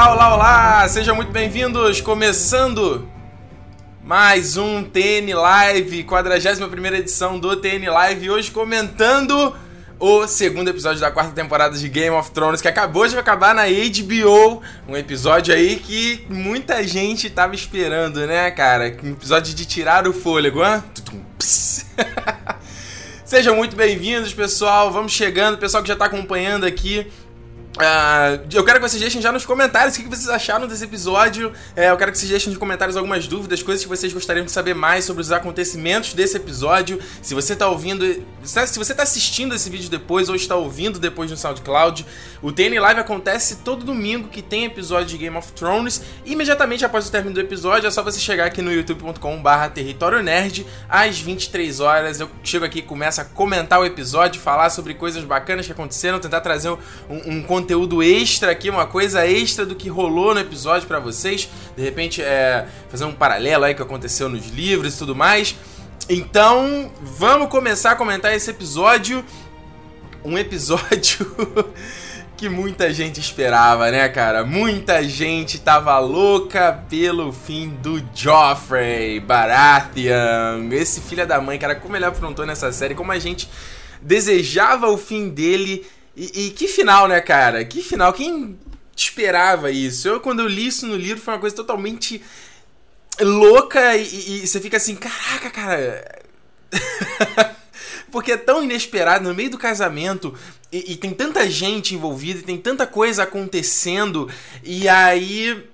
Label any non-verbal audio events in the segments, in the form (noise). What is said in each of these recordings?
Olá, olá, olá! Sejam muito bem-vindos! Começando mais um TN Live, 41 edição do TN Live, hoje comentando o segundo episódio da quarta temporada de Game of Thrones, que acabou de acabar na HBO. Um episódio aí que muita gente tava esperando, né, cara? Um episódio de tirar o fôlego, hã? (laughs) Sejam muito bem-vindos, pessoal. Vamos chegando, pessoal que já tá acompanhando aqui Uh, eu quero que vocês deixem já nos comentários o que vocês acharam desse episódio. É, eu quero que vocês deixem nos comentários algumas dúvidas, coisas que vocês gostariam de saber mais sobre os acontecimentos desse episódio. Se você está ouvindo, se você está assistindo esse vídeo depois ou está ouvindo depois no SoundCloud, o TN Live acontece todo domingo que tem episódio de Game of Thrones. Imediatamente após o término do episódio, é só você chegar aqui no youtube.com/território nerd às 23 horas. Eu chego aqui e começo a comentar o episódio, falar sobre coisas bacanas que aconteceram, tentar trazer um, um conteúdo extra aqui, uma coisa extra do que rolou no episódio para vocês. De repente, é, fazer um paralelo aí que aconteceu nos livros e tudo mais. Então, vamos começar a comentar esse episódio. Um episódio (laughs) que muita gente esperava, né, cara? Muita gente tava louca pelo fim do Joffrey Baratheon. Esse filho da mãe, cara, como ele afrontou nessa série, como a gente desejava o fim dele e, e, que final, né, cara? Que final. Quem esperava isso? Eu, quando eu li isso no livro, foi uma coisa totalmente louca e, e você fica assim, caraca, cara. (laughs) Porque é tão inesperado no meio do casamento e, e, tem tanta gente envolvida e tem tanta coisa acontecendo e aí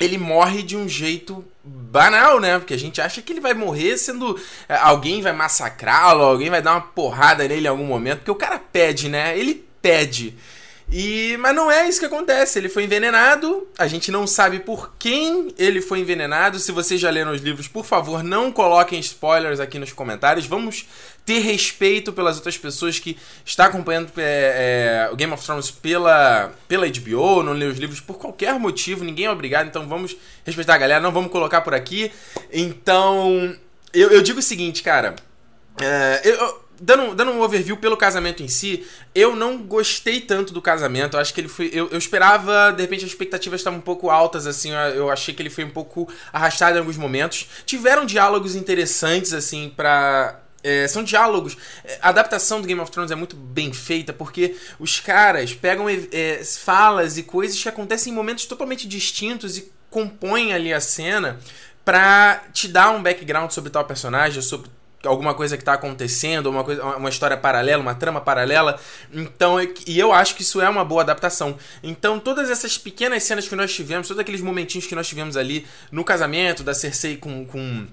ele morre de um jeito banal, né? Porque a gente acha que ele vai morrer sendo. É, alguém vai massacrá-lo, alguém vai dar uma porrada nele em algum momento, porque o cara pede, né? Ele pede. E mas não é isso que acontece. Ele foi envenenado. A gente não sabe por quem ele foi envenenado. Se vocês já leram os livros, por favor, não coloquem spoilers aqui nos comentários. Vamos ter respeito pelas outras pessoas que estão acompanhando é, é, o Game of Thrones pela, pela HBO, não lê os livros por qualquer motivo. Ninguém é obrigado. Então vamos respeitar a galera. Não vamos colocar por aqui. Então eu, eu digo o seguinte, cara. É, eu, dando, dando um overview pelo casamento em si, eu não gostei tanto do casamento. Eu acho que ele foi. Eu, eu esperava, de repente, as expectativas estavam um pouco altas, assim. Eu achei que ele foi um pouco arrastado em alguns momentos. Tiveram diálogos interessantes, assim, pra. É, são diálogos. A adaptação do Game of Thrones é muito bem feita porque os caras pegam é, falas e coisas que acontecem em momentos totalmente distintos e compõem ali a cena pra te dar um background sobre tal personagem, sobre alguma coisa que está acontecendo, uma, coisa, uma história paralela, uma trama paralela. Então, e eu acho que isso é uma boa adaptação. Então, todas essas pequenas cenas que nós tivemos, todos aqueles momentinhos que nós tivemos ali no casamento da Cersei com, com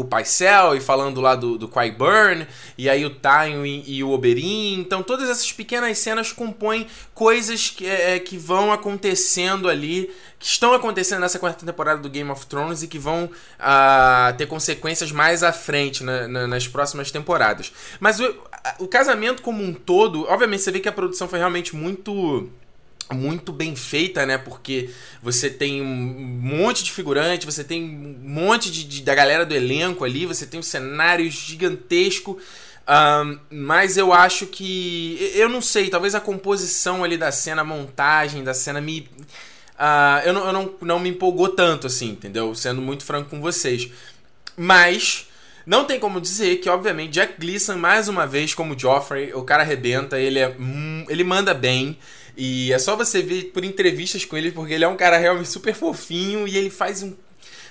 o Paisel e falando lá do, do Qyburn, e aí o Tywin e, o Oberyn. Então, todas essas pequenas cenas compõem coisas que, é, é, que vão acontecendo ali, que estão acontecendo nessa quarta temporada do Game of Thrones e que vão uh, ter consequências mais à frente na, na, nas próximas temporadas. Mas o, o casamento como um todo, obviamente você vê que a produção foi realmente muito muito bem feita, né? Porque você tem um monte de figurante, você tem um monte de, de da galera do elenco ali, você tem um cenário gigantesco. Um, mas eu acho que. Eu não sei, talvez a composição ali da cena, a montagem da cena me. Uh, eu não, eu não, não me empolgou tanto, assim, entendeu? Sendo muito franco com vocês. Mas. Não tem como dizer que, obviamente, Jack Gleason, mais uma vez, como Joffrey, o cara arrebenta, ele é. Hum, ele manda bem. E é só você ver por entrevistas com ele, porque ele é um cara realmente super fofinho e ele faz um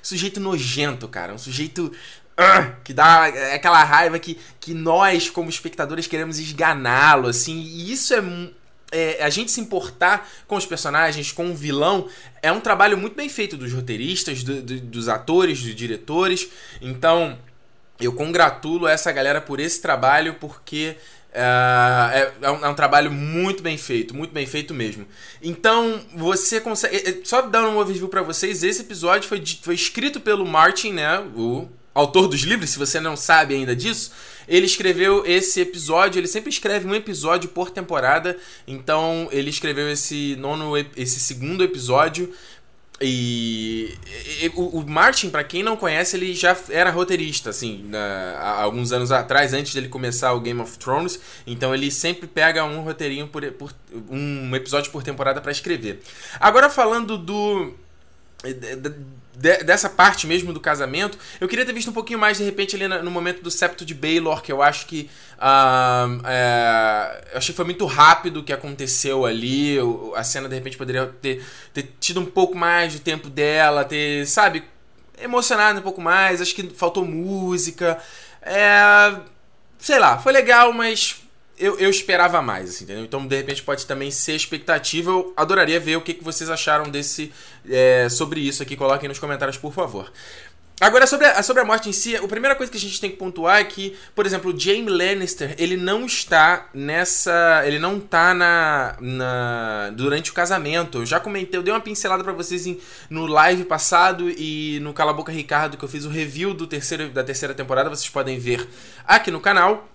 sujeito nojento, cara. Um sujeito uh, que dá aquela raiva que, que nós, como espectadores, queremos esganá-lo, assim. E isso é, é, a gente se importar com os personagens, com o vilão, é um trabalho muito bem feito dos roteiristas, do, do, dos atores, dos diretores. Então, eu congratulo essa galera por esse trabalho, porque é, é, um, é, um, trabalho muito bem feito, muito bem feito mesmo. Então, você consegue. É, é, só dando um overview para vocês, esse episódio foi, foi escrito pelo Martin, né? O autor dos livros, se você não sabe ainda disso. Ele escreveu esse episódio, ele sempre escreve um episódio por temporada. Então, ele escreveu esse nono, esse segundo episódio e o, o, Martin, para quem não conhece, ele já era roteirista, assim, na, há alguns anos atrás, antes dele começar o Game of Thrones. Então ele sempre pega um roteirinho por, por um episódio por temporada para escrever. Agora falando do de, dessa parte mesmo do casamento, eu queria ter visto um pouquinho mais, de repente, ali no momento do septo de Baylor, que eu acho que. Uh, é, eu achei que foi muito rápido o que aconteceu ali. A cena, de repente, poderia ter, ter tido um pouco mais de tempo dela, ter, sabe, emocionado um pouco mais. Acho que faltou música. É, sei lá, foi legal, mas eu, eu esperava mais, assim, entendeu? Então, de repente, pode também ser expectativa. Eu adoraria ver o que, que vocês acharam desse é, sobre isso aqui. Coloquem nos comentários, por favor. Agora, sobre a, sobre a morte em si, a primeira coisa que a gente tem que pontuar é que, por exemplo, o Jaime Lannister, ele não está nessa... Ele não tá na, na durante o casamento. Eu já comentei, eu dei uma pincelada para vocês em, no live passado e no Cala Boca Ricardo, que eu fiz o review do terceiro, da terceira temporada. Vocês podem ver aqui no canal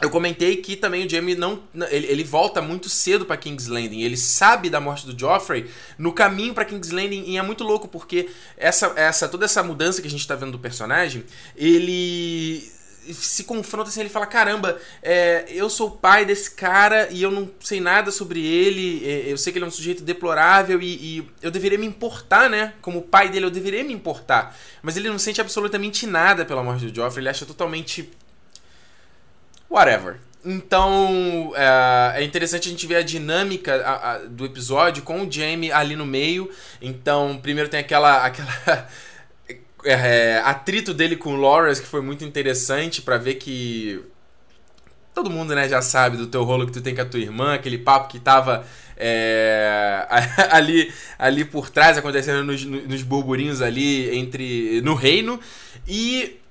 eu comentei que também o Jaime não ele, ele volta muito cedo para King's Landing. Ele sabe da morte do Joffrey no caminho para King's Landing e é muito louco porque essa essa toda essa mudança que a gente tá vendo do personagem, ele se confronta assim, ele fala: Caramba, é, eu sou o pai desse cara e eu não sei nada sobre ele. É, eu sei que ele é um sujeito deplorável e, e, eu deveria me importar, né? Como pai dele, eu deveria me importar. Mas ele não sente absolutamente nada pela morte do Joffrey, ele acha totalmente whatever. Então é, é, interessante a gente ver a dinâmica a, a, do episódio com o Jamie ali no meio. Então, primeiro tem aquela, aquela (laughs) é, atrito dele com o Loras que foi muito interessante para ver que todo mundo né, já sabe do teu rolo que tu tem com a tua irmã, aquele papo que tava é, (laughs) ali, ali por trás, acontecendo nos, nos burburinhos ali entre no reino. E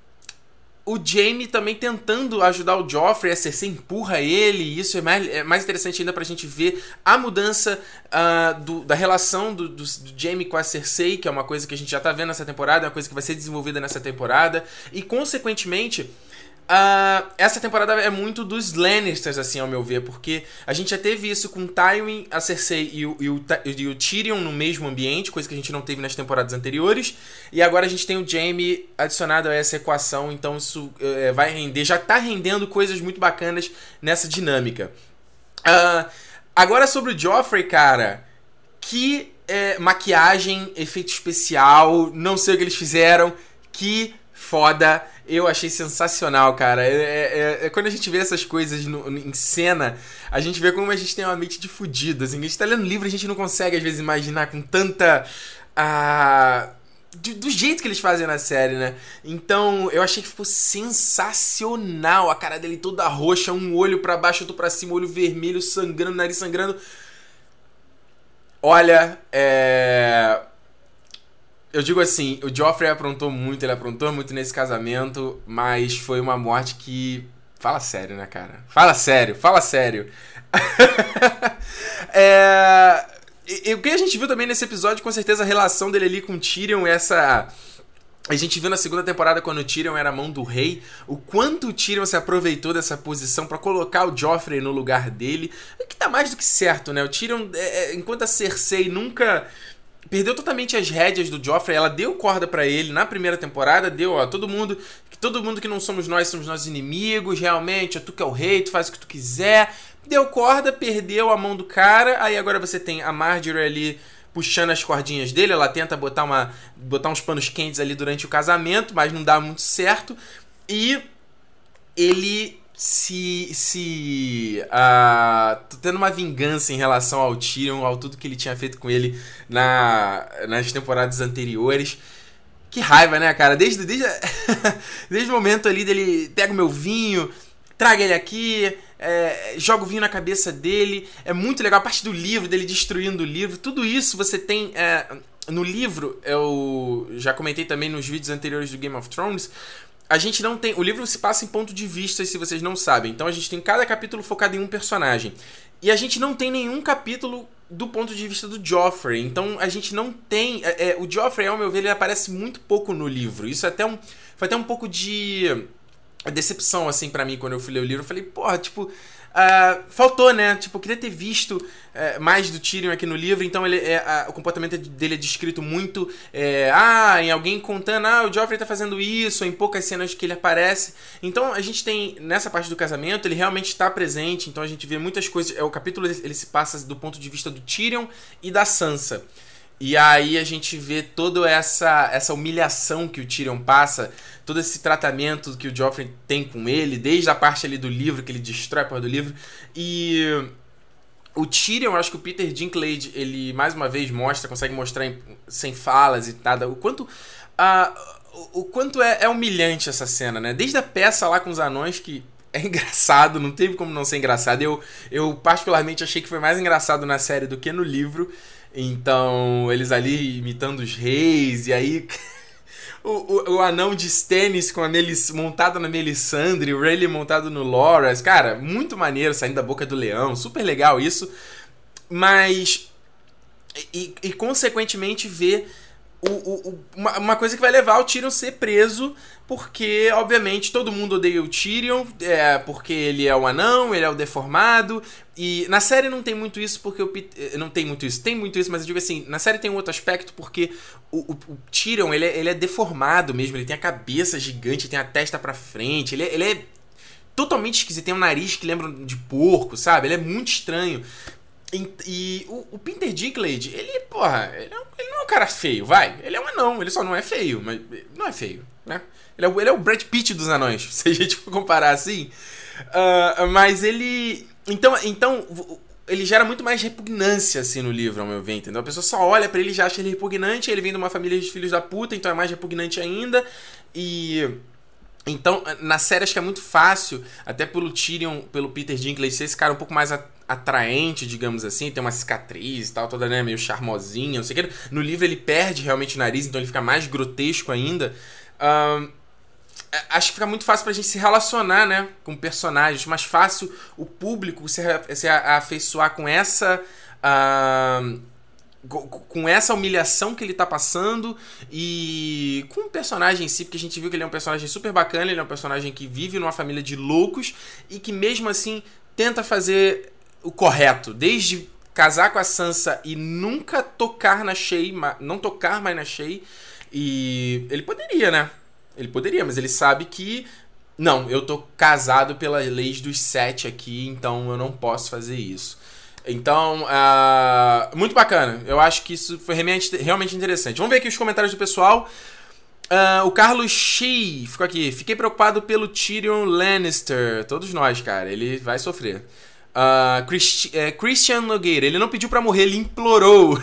o Jaime também tentando ajudar o Joffrey, a Cersei empurra ele, e isso é mais, é mais interessante ainda pra gente ver a mudança uh, do, da relação do, do, do Jaime com a Cersei, que é uma coisa que a gente já tá vendo nessa temporada, é uma coisa que vai ser desenvolvida nessa temporada, e consequentemente Uh, essa temporada é muito dos Lannisters, assim, ao meu ver, porque a gente já teve isso com Tywin, a Cersei e o, e, o, e o, Tyrion no mesmo ambiente, coisa que a gente não teve nas temporadas anteriores, e agora a gente tem o Jaime adicionado a essa equação, então isso é, vai render, já tá rendendo coisas muito bacanas nessa dinâmica. Uh, agora sobre o Joffrey, cara, que é, maquiagem, efeito especial, não sei o que eles fizeram, que foda. Eu achei sensacional, cara. É, é, é, é, quando a gente vê essas coisas no, em cena, a gente vê como a gente tem uma mente de fudido. Assim, a gente tá lendo livro, a gente não consegue, às vezes, imaginar com tanta. Ah, do, do, jeito que eles fazem na série, né? Então, eu achei que ficou sensacional. A cara dele toda roxa, um olho para baixo, outro pra cima, olho vermelho, sangrando, nariz sangrando. Olha, é eu digo assim, o Joffrey aprontou muito, ele aprontou muito nesse casamento, mas foi uma morte que. Fala sério, né, cara? Fala sério, fala sério. (laughs) é... E, o que a gente viu também nesse episódio, com certeza, a relação dele ali com Tyrion, essa. A gente viu na segunda temporada, quando o Tyrion era a mão do rei, o quanto o Tyrion se aproveitou dessa posição para colocar o Joffrey no lugar dele. Que tá mais do que certo, né? O Tyrion, é, é enquanto a Cersei nunca perdeu totalmente as rédeas do Joffrey. Ela deu corda para ele na primeira temporada, deu, ó, todo mundo, todo mundo que não somos nós somos nossos inimigos, realmente, ó, tu que é o rei, tu faz o que tu quiser. Deu corda, perdeu a mão do cara, aí agora você tem a Marjorie ali puxando as cordinhas dele, ela tenta botar uma botar uns panos quentes ali durante o casamento, mas não dá muito certo. E ele se. se. Uh, tendo uma vingança em relação ao Tyrion, ao tudo que ele tinha feito com ele na, nas temporadas anteriores. Que raiva, né, cara? Desde, desde, (laughs) desde o momento ali dele pega o meu vinho, traga ele aqui, é, joga o vinho na cabeça dele. É muito legal. A parte do livro, dele destruindo o livro. Tudo isso você tem. É, no livro, eu já comentei também nos vídeos anteriores do Game of Thrones a gente não tem. O livro se passa em ponto de vista, se vocês não sabem. Então a gente tem cada capítulo focado em um personagem. E a gente não tem nenhum capítulo do ponto de vista do Joffrey. Então a gente não tem. É, é, o Joffrey, ao meu ver, ele aparece muito pouco no livro. Isso é até um, foi até um pouco de decepção, assim, para mim, quando eu fui ler o livro. Eu falei, porra, tipo. Uh, faltou, né? Tipo, eu queria ter visto uh, mais do Tyrion aqui no livro, então ele, é, uh, o comportamento dele é descrito muito. É, ah, em alguém contando, ah, o Joffrey tá fazendo isso, em poucas cenas que ele aparece. Então a gente tem, nessa parte do casamento, ele realmente está presente, então a gente vê muitas coisas. É, o capítulo ele se passa do ponto de vista do Tyrion e da Sansa. E aí a gente vê toda essa, essa humilhação que o Tyrion passa, todo esse tratamento que o Joffrey tem com ele, desde a parte ali do livro, que ele destrói a parte do livro. E o Tyrion, eu acho que o Peter Dinklage, ele mais uma vez mostra, consegue mostrar em, sem falas e nada, o quanto... Uh, o quanto é, é humilhante essa cena, né? Desde a peça lá com os anões, que é (laughs) engraçado, não teve como não ser engraçado. Eu, eu particularmente achei que foi mais engraçado na série do que no livro. Então, eles ali imitando os reis, e aí. (laughs) o, o, o, anão de Stannis com a Melis, montado na Melisandre, o Rayleigh montado no Loras. Cara, muito maneiro saindo da boca do leão, super legal isso. Mas. E, e consequentemente ver o, o, uma, uma, coisa que vai levar o Tyrion ser preso, porque, obviamente, todo mundo odeia o Tyrion, é, porque ele é o anão, ele é o deformado. E na série não tem muito isso, porque o eh, Não tem muito isso, tem muito isso, mas eu digo assim, na série tem um outro aspecto, porque o, o, o Tyrion, ele é, ele é deformado mesmo, ele tem a cabeça gigante, tem a testa pra frente, ele é, ele é totalmente esquisito, tem um nariz que lembra de porco, sabe? Ele é muito estranho. E, e o, o, Peter Dinklage, ele, porra, ele, é, ele, não é um cara feio, vai. Ele é um anão, ele só não é feio, mas não é feio, né? Ele é, ele é o Brad Pitt dos anões, (laughs) se a gente for comparar assim. Uh, mas ele. Então, então, ele gera muito mais repugnância, assim, no livro, ao meu ver, entendeu? A pessoa só olha para ele já acha ele repugnante, ele vem de uma família de filhos da puta, então é mais repugnante ainda. E. Então, na série acho que é muito fácil, até pelo Tyrion, pelo Peter Dinklage ser esse cara um pouco mais atraente, digamos assim, tem uma cicatriz e tal, toda né, meio charmosinha, não sei o que. No livro ele perde realmente o nariz, então ele fica mais grotesco ainda. Um, acho que fica muito fácil pra gente se relacionar, né, com personagens, mais fácil o público se, se afeiçoar com essa... Uh, com essa humilhação que ele tá passando e com o personagem em si, porque a gente viu que ele é um personagem super bacana, ele é um personagem que vive numa família de loucos e que mesmo assim tenta fazer o correto, desde casar com a Sansa e nunca tocar na Shay, não tocar mais na Shay, e ele poderia, né? Ele poderia, mas ele sabe que não, eu tô casado pelas leis dos sete aqui, então eu não posso fazer isso. Então, uh, muito bacana. Eu acho que isso foi realmente, realmente interessante. Vamos ver aqui os comentários do pessoal. Uh, o Carlos Shea ficou aqui. Fiquei preocupado pelo Tyrion Lannister. Todos nós, cara. Ele vai sofrer. Uh, Christi é, Christian Nogueira. Ele não pediu para morrer, ele implorou.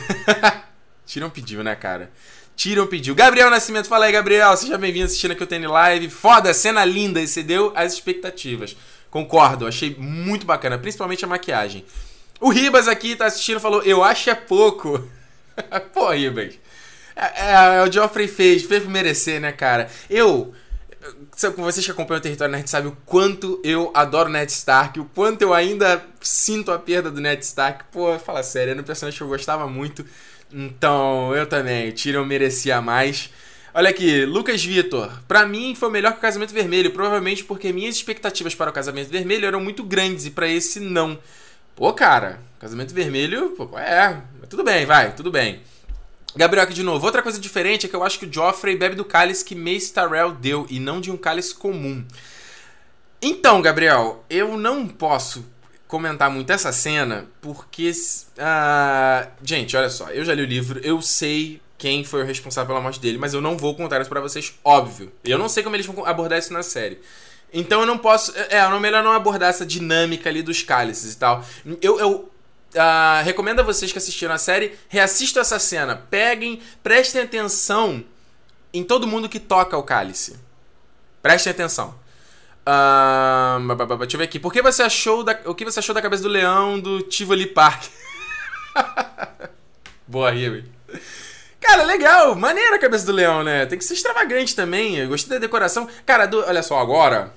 (laughs) Tyrion pediu, né, cara? Tyrion pediu. Gabriel Nascimento, fala aí, Gabriel. Seja bem-vindo assistindo aqui o TN Live. Foda, cena linda. Excedeu as expectativas. Concordo, achei muito bacana. Principalmente a maquiagem. O Ribas aqui tá assistindo falou: Eu acho é pouco. (laughs) Pô, Ribas. É, é, o Geoffrey fez, fez por merecer, né, cara? Eu. Com vocês que acompanham o Território Nerd sabem o quanto eu adoro Ned Stark, o quanto eu ainda sinto a perda do Ned Stark. Pô, fala sério, era um personagem que eu gostava muito. Então, eu também. Tyrion merecia mais. Olha aqui, Lucas Vitor. Pra mim foi melhor que o Casamento Vermelho, provavelmente porque minhas expectativas para o Casamento Vermelho eram muito grandes e para esse não. Pô, cara, casamento vermelho, pô, é, tudo bem, vai, tudo bem. Gabriel aqui de novo. Outra coisa diferente é que eu acho que o Joffrey bebe do cálice que Mace Tyrell deu e não de um cálice comum. Então, Gabriel, eu não posso comentar muito essa cena porque. Uh, gente, olha só, eu já li o livro, eu sei quem foi o responsável pela morte dele, mas eu não vou contar isso pra vocês, óbvio. Eu não sei como eles vão abordar isso na série. Então eu não posso. É, é melhor não abordar essa dinâmica ali dos cálices e tal. Eu, eu uh, recomendo a vocês que assistiram a série, reassistam essa cena. Peguem, prestem atenção em todo mundo que toca o cálice. Prestem atenção. Uh, deixa eu ver aqui. Por que você achou da, o que você achou da cabeça do leão do Tivoli Park? (laughs) Boa, River. Cara, legal, maneira a cabeça do leão, né? Tem que ser extravagante também. Eu gostei da decoração. Cara, do, olha só, agora.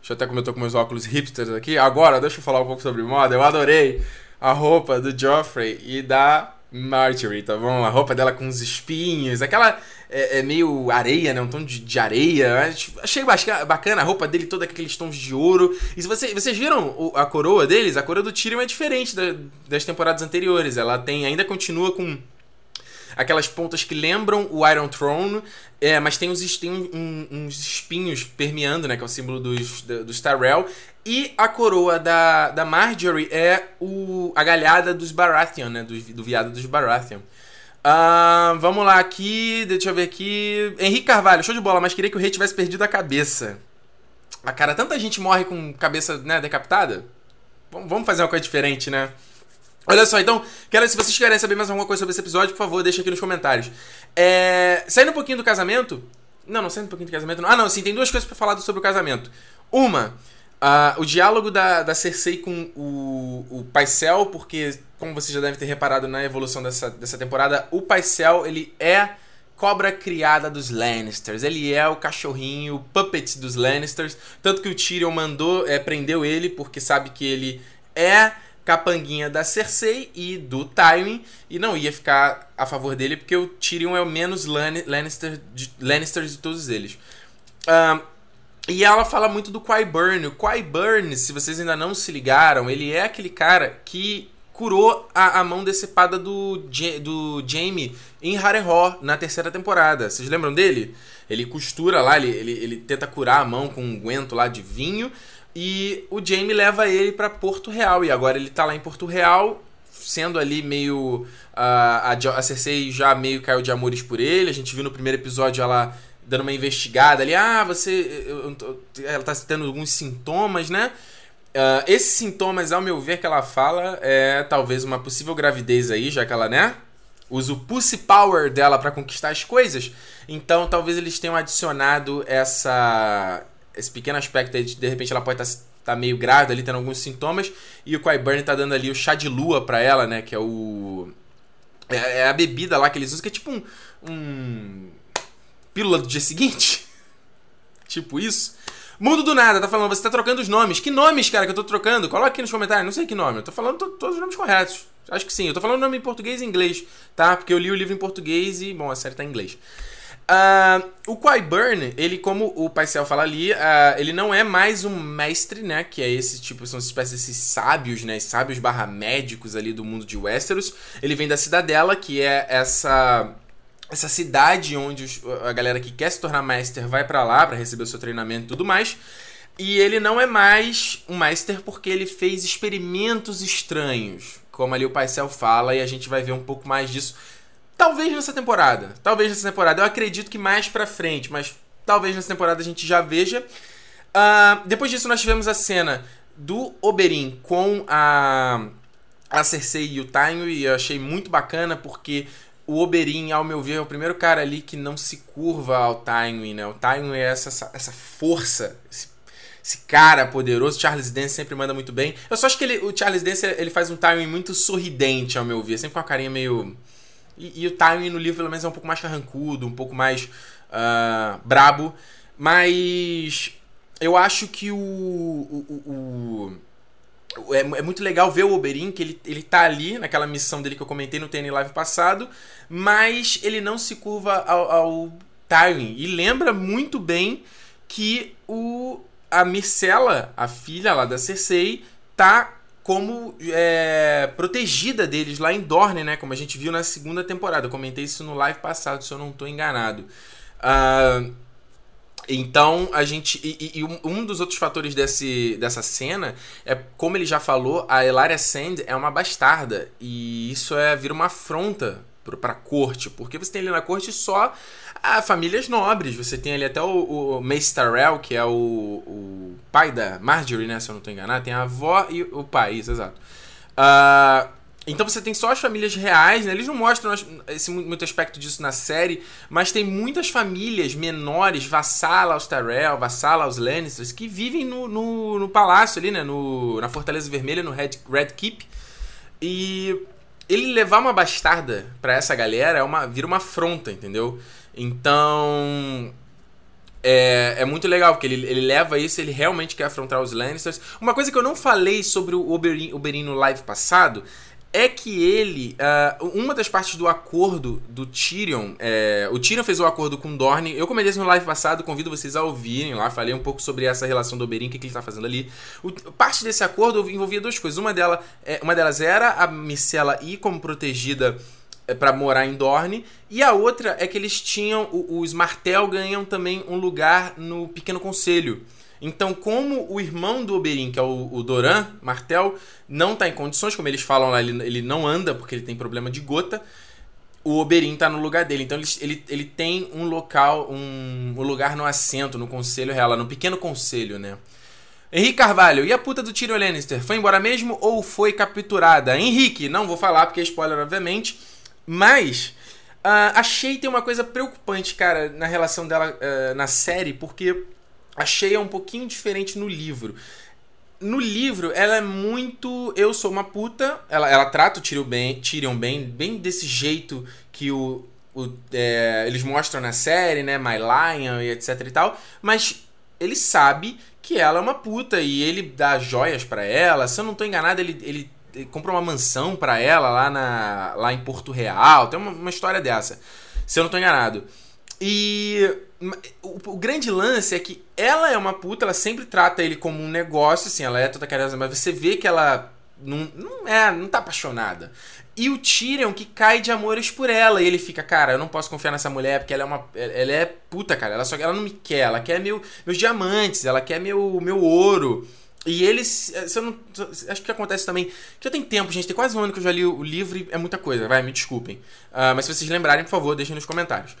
Deixa eu até como eu tô com meus óculos hipsters aqui. Agora, deixa eu falar um pouco sobre moda. Eu adorei a roupa do Joffrey e da Marjorie, tá bom? A roupa dela com os espinhos, aquela. É, é, meio areia, né? Um tom de, de areia. Achei bacana a roupa dele, toda aqueles tons de ouro. E se você, vocês viram a coroa deles? A coroa do Tyrion é diferente da, das temporadas anteriores. Ela tem ainda continua com aquelas pontas que lembram o Iron Throne, é, mas tem, uns, tem um, uns espinhos permeando, né? Que é o símbolo dos, dos Tyrell. E a coroa da, da Marjorie é o, a galhada dos Baratheon, né? Do, do viado dos Baratheon. Uh, vamos lá aqui, deixa eu ver aqui. Henrique Carvalho, show de bola, mas queria que o rei tivesse perdido a cabeça. A ah, cara, tanta gente morre com cabeça né, decapitada. Vamos fazer uma coisa diferente, né? Olha só, então, quero, se vocês querem saber mais alguma coisa sobre esse episódio, por favor, deixa aqui nos comentários. É, saindo um pouquinho do casamento. Não, não saindo um pouquinho do casamento. Não. Ah, não, sim, tem duas coisas para falar sobre o casamento. Uma, Uh, o diálogo da, da Cersei com o, o Paisel, porque, como você já deve ter reparado na evolução dessa, dessa temporada, o Paisel, ele é cobra criada dos Lannisters. Ele é o cachorrinho, o puppet dos Lannisters. Tanto que o Tyrion mandou, é, prendeu ele, porque sabe que ele é capanguinha da Cersei e do Tywin, e não ia ficar a favor dele, porque o Tyrion é o menos Lannister de, Lannister de todos eles. Uh, e ela fala muito do Qyburn. O Qyburn, se vocês ainda não se ligaram, ele é aquele cara que curou a, a mão decepada do, do Jaime em Harrenhal na terceira temporada. Vocês lembram dele? Ele costura lá, ele, ele, ele tenta curar a mão com um guento lá de vinho. E o Jaime leva ele para Porto Real. E agora ele tá lá em Porto Real, sendo ali meio. Uh, a, a Cersei já meio caiu de amores por ele. A gente viu no primeiro episódio ela dando uma investigada ali, ah, você. Eu, eu, ela tá tendo alguns sintomas, né? Uh, esses sintomas, ao meu ver, que ela fala, é talvez uma possível gravidez aí, já que ela, né? Usa o pussy power dela para conquistar as coisas. Então, talvez eles tenham adicionado essa esse pequeno aspecto aí de, de repente, ela pode estar tá, tá meio grávida ali, tendo alguns sintomas. E o Qyburn tá dando ali o chá de lua pra ela, né? Que é o. É, é a bebida lá que eles usam, que é tipo um. um pílula do dia seguinte? (laughs) tipo isso? Mundo do nada, tá falando, você tá trocando os nomes. Que nomes, cara, que eu tô trocando? Coloca aqui nos comentários, não sei que nome. Eu tô falando todos os nomes corretos. Acho que sim. Eu tô falando nome em português e inglês, tá? Porque eu li o livro em português e, bom, a série tá em inglês. Uh, o Qyburn, ele, como o Paisel fala ali, uh, ele não é mais um mestre, né? Que é esse tipo, são espécies desses sábios, né? Sábios barra médicos ali do mundo de Westeros. Ele vem da Cidadela, que é essa essa cidade onde os, a galera que quer se tornar master vai para lá para receber o seu treinamento e tudo mais. E ele não é mais um master porque ele fez experimentos estranhos, como ali o Paisel fala, e a gente vai ver um pouco mais disso. Talvez nessa temporada. Talvez nessa temporada. Eu acredito que mais pra frente, mas talvez nessa temporada a gente já veja. Uh, depois disso, nós tivemos a cena do Oberyn com a, a Cersei e o Tywin, e eu achei muito bacana porque o Oberyn, ao meu ver, é o primeiro cara ali que não se curva ao Tywin, né? O Tywin é essa, essa força, esse, esse cara poderoso. Charles Dance sempre manda muito bem. Eu só acho que ele, o Charles Dance ele faz um Tywin muito sorridente, ao meu ver. Sempre com uma carinha meio... E, e o Tywin no livro, pelo menos, é um pouco mais carrancudo, um pouco mais uh, brabo. Mas eu acho que o, o, o é, é, muito legal ver o Oberyn, que ele, ele tá ali naquela missão dele que eu comentei no TN Live passado, mas ele não se curva ao, ao Tywin. E lembra muito bem que o, a Myrcella, a filha lá da Cersei, tá como é, protegida deles lá em Dorne, né? Como a gente viu na segunda temporada. Eu comentei isso no live passado, se eu não estou enganado. Uh, então, a gente. E, e, um dos outros fatores desse, dessa cena é, como ele já falou, a Elaria Sand é uma bastarda. E isso é vira uma afronta pra, corte. Porque você tem ali na corte só a famílias nobres. Você tem ali até o, o Mace que é o, o pai da Marjorie, né? Se eu não estou enganado. Tem a avó e o pai, isso, exato. Uh, então você tem só as famílias reais, né? Eles não mostram esse muito aspecto disso na série, mas tem muitas famílias menores, vassala aos Tyrell, vassala aos Lannisters, que vivem no, no, no, palácio ali, né? No, na Fortaleza Vermelha, no Red, Red Keep. E ele levar uma bastarda para essa galera é uma, vira uma afronta, entendeu? Então é, é muito legal, porque ele, ele leva isso, ele realmente quer afrontar os Lannisters. Uma coisa que eu não falei sobre o Oberyn, no live passado é que ele. Uh, uma das partes do acordo do Tyrion. É, o Tyrion fez o um acordo com Dorne. Eu comentei isso no live passado, convido vocês a ouvirem lá. Falei um pouco sobre essa relação do Oberyn, o que, que ele tá fazendo ali. O, parte desse acordo envolvia duas coisas. Uma, dela, é, uma delas era a Micela ir como protegida é, para morar em Dorne. E a outra é que eles tinham. Os Martel ganham também um lugar no Pequeno Conselho. Então, como o irmão do Oberyn, que é o, o Doran Martel, não está em condições, como eles falam lá, ele, ele não anda porque ele tem problema de gota, o Oberyn está no lugar dele. Então ele, ele, ele tem um local, um, um lugar no assento, no conselho real, no pequeno conselho, né? Henrique Carvalho, e a puta do Tyrion Lannister? Foi embora mesmo ou foi capturada? Henrique, não vou falar porque é spoiler, obviamente, mas uh, achei tem uma coisa preocupante, cara, na relação dela uh, na série, porque achei um pouquinho diferente no livro. No livro, ela é muito. Eu sou uma puta. Ela, ela trata o Tyrion bem, Tyrion bem, bem desse jeito que o, o é, eles mostram na série, né? My Lion e etc e tal. Mas ele sabe que ela é uma puta e ele dá joias para ela. Se eu não tô enganado, ele, ele, ele compra uma mansão para ela lá, na, lá em Porto Real. Tem uma, uma história dessa. Se eu não tô enganado. E o, grande lance é que ela é uma puta, ela sempre trata ele como um negócio, assim, ela é toda carinhosa, mas você vê que ela não, não é, não tá apaixonada. E o Tyrion que cai de amores por ela. E ele fica, cara, eu não posso confiar nessa mulher porque ela é uma. Ela é puta, cara. Ela só ela não me quer. Ela quer meu, meus diamantes, ela quer meu, meu ouro. E eles. Se eu não, acho que acontece também. Já tem tempo, gente. Tem quase um ano que eu já li o livro e é muita coisa. Vai, me desculpem. Uh, mas se vocês lembrarem, por favor, deixem nos comentários.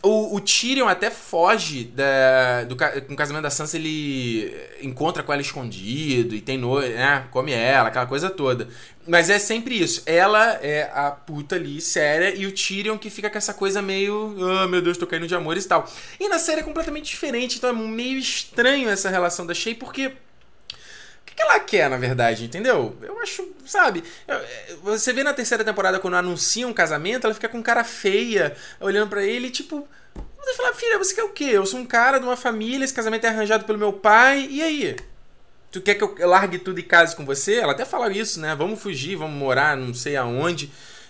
O, o Tyrion até foge da, do casamento da Sansa, ele encontra com ela escondido e tem no, né, come ela, aquela coisa toda. Mas é sempre isso. Ela é a puta ali, séria, e o Tyrion que fica com essa coisa meio, oh, meu Deus, tô caindo de amores e tal. E na série é completamente diferente, então é meio estranho essa relação da Shay, porque que ela quer, na verdade, entendeu? Eu acho, sabe? Você vê na terceira temporada, quando anuncia um casamento, ela fica com cara feia, olhando para ele, tipo. Você fala, filha, você quer o quê? Eu sou um cara de uma família, esse casamento é arranjado pelo meu pai, e aí? Tu quer que eu largue tudo e case com você? Ela até fala isso, né? Vamos fugir, vamos morar não sei aonde.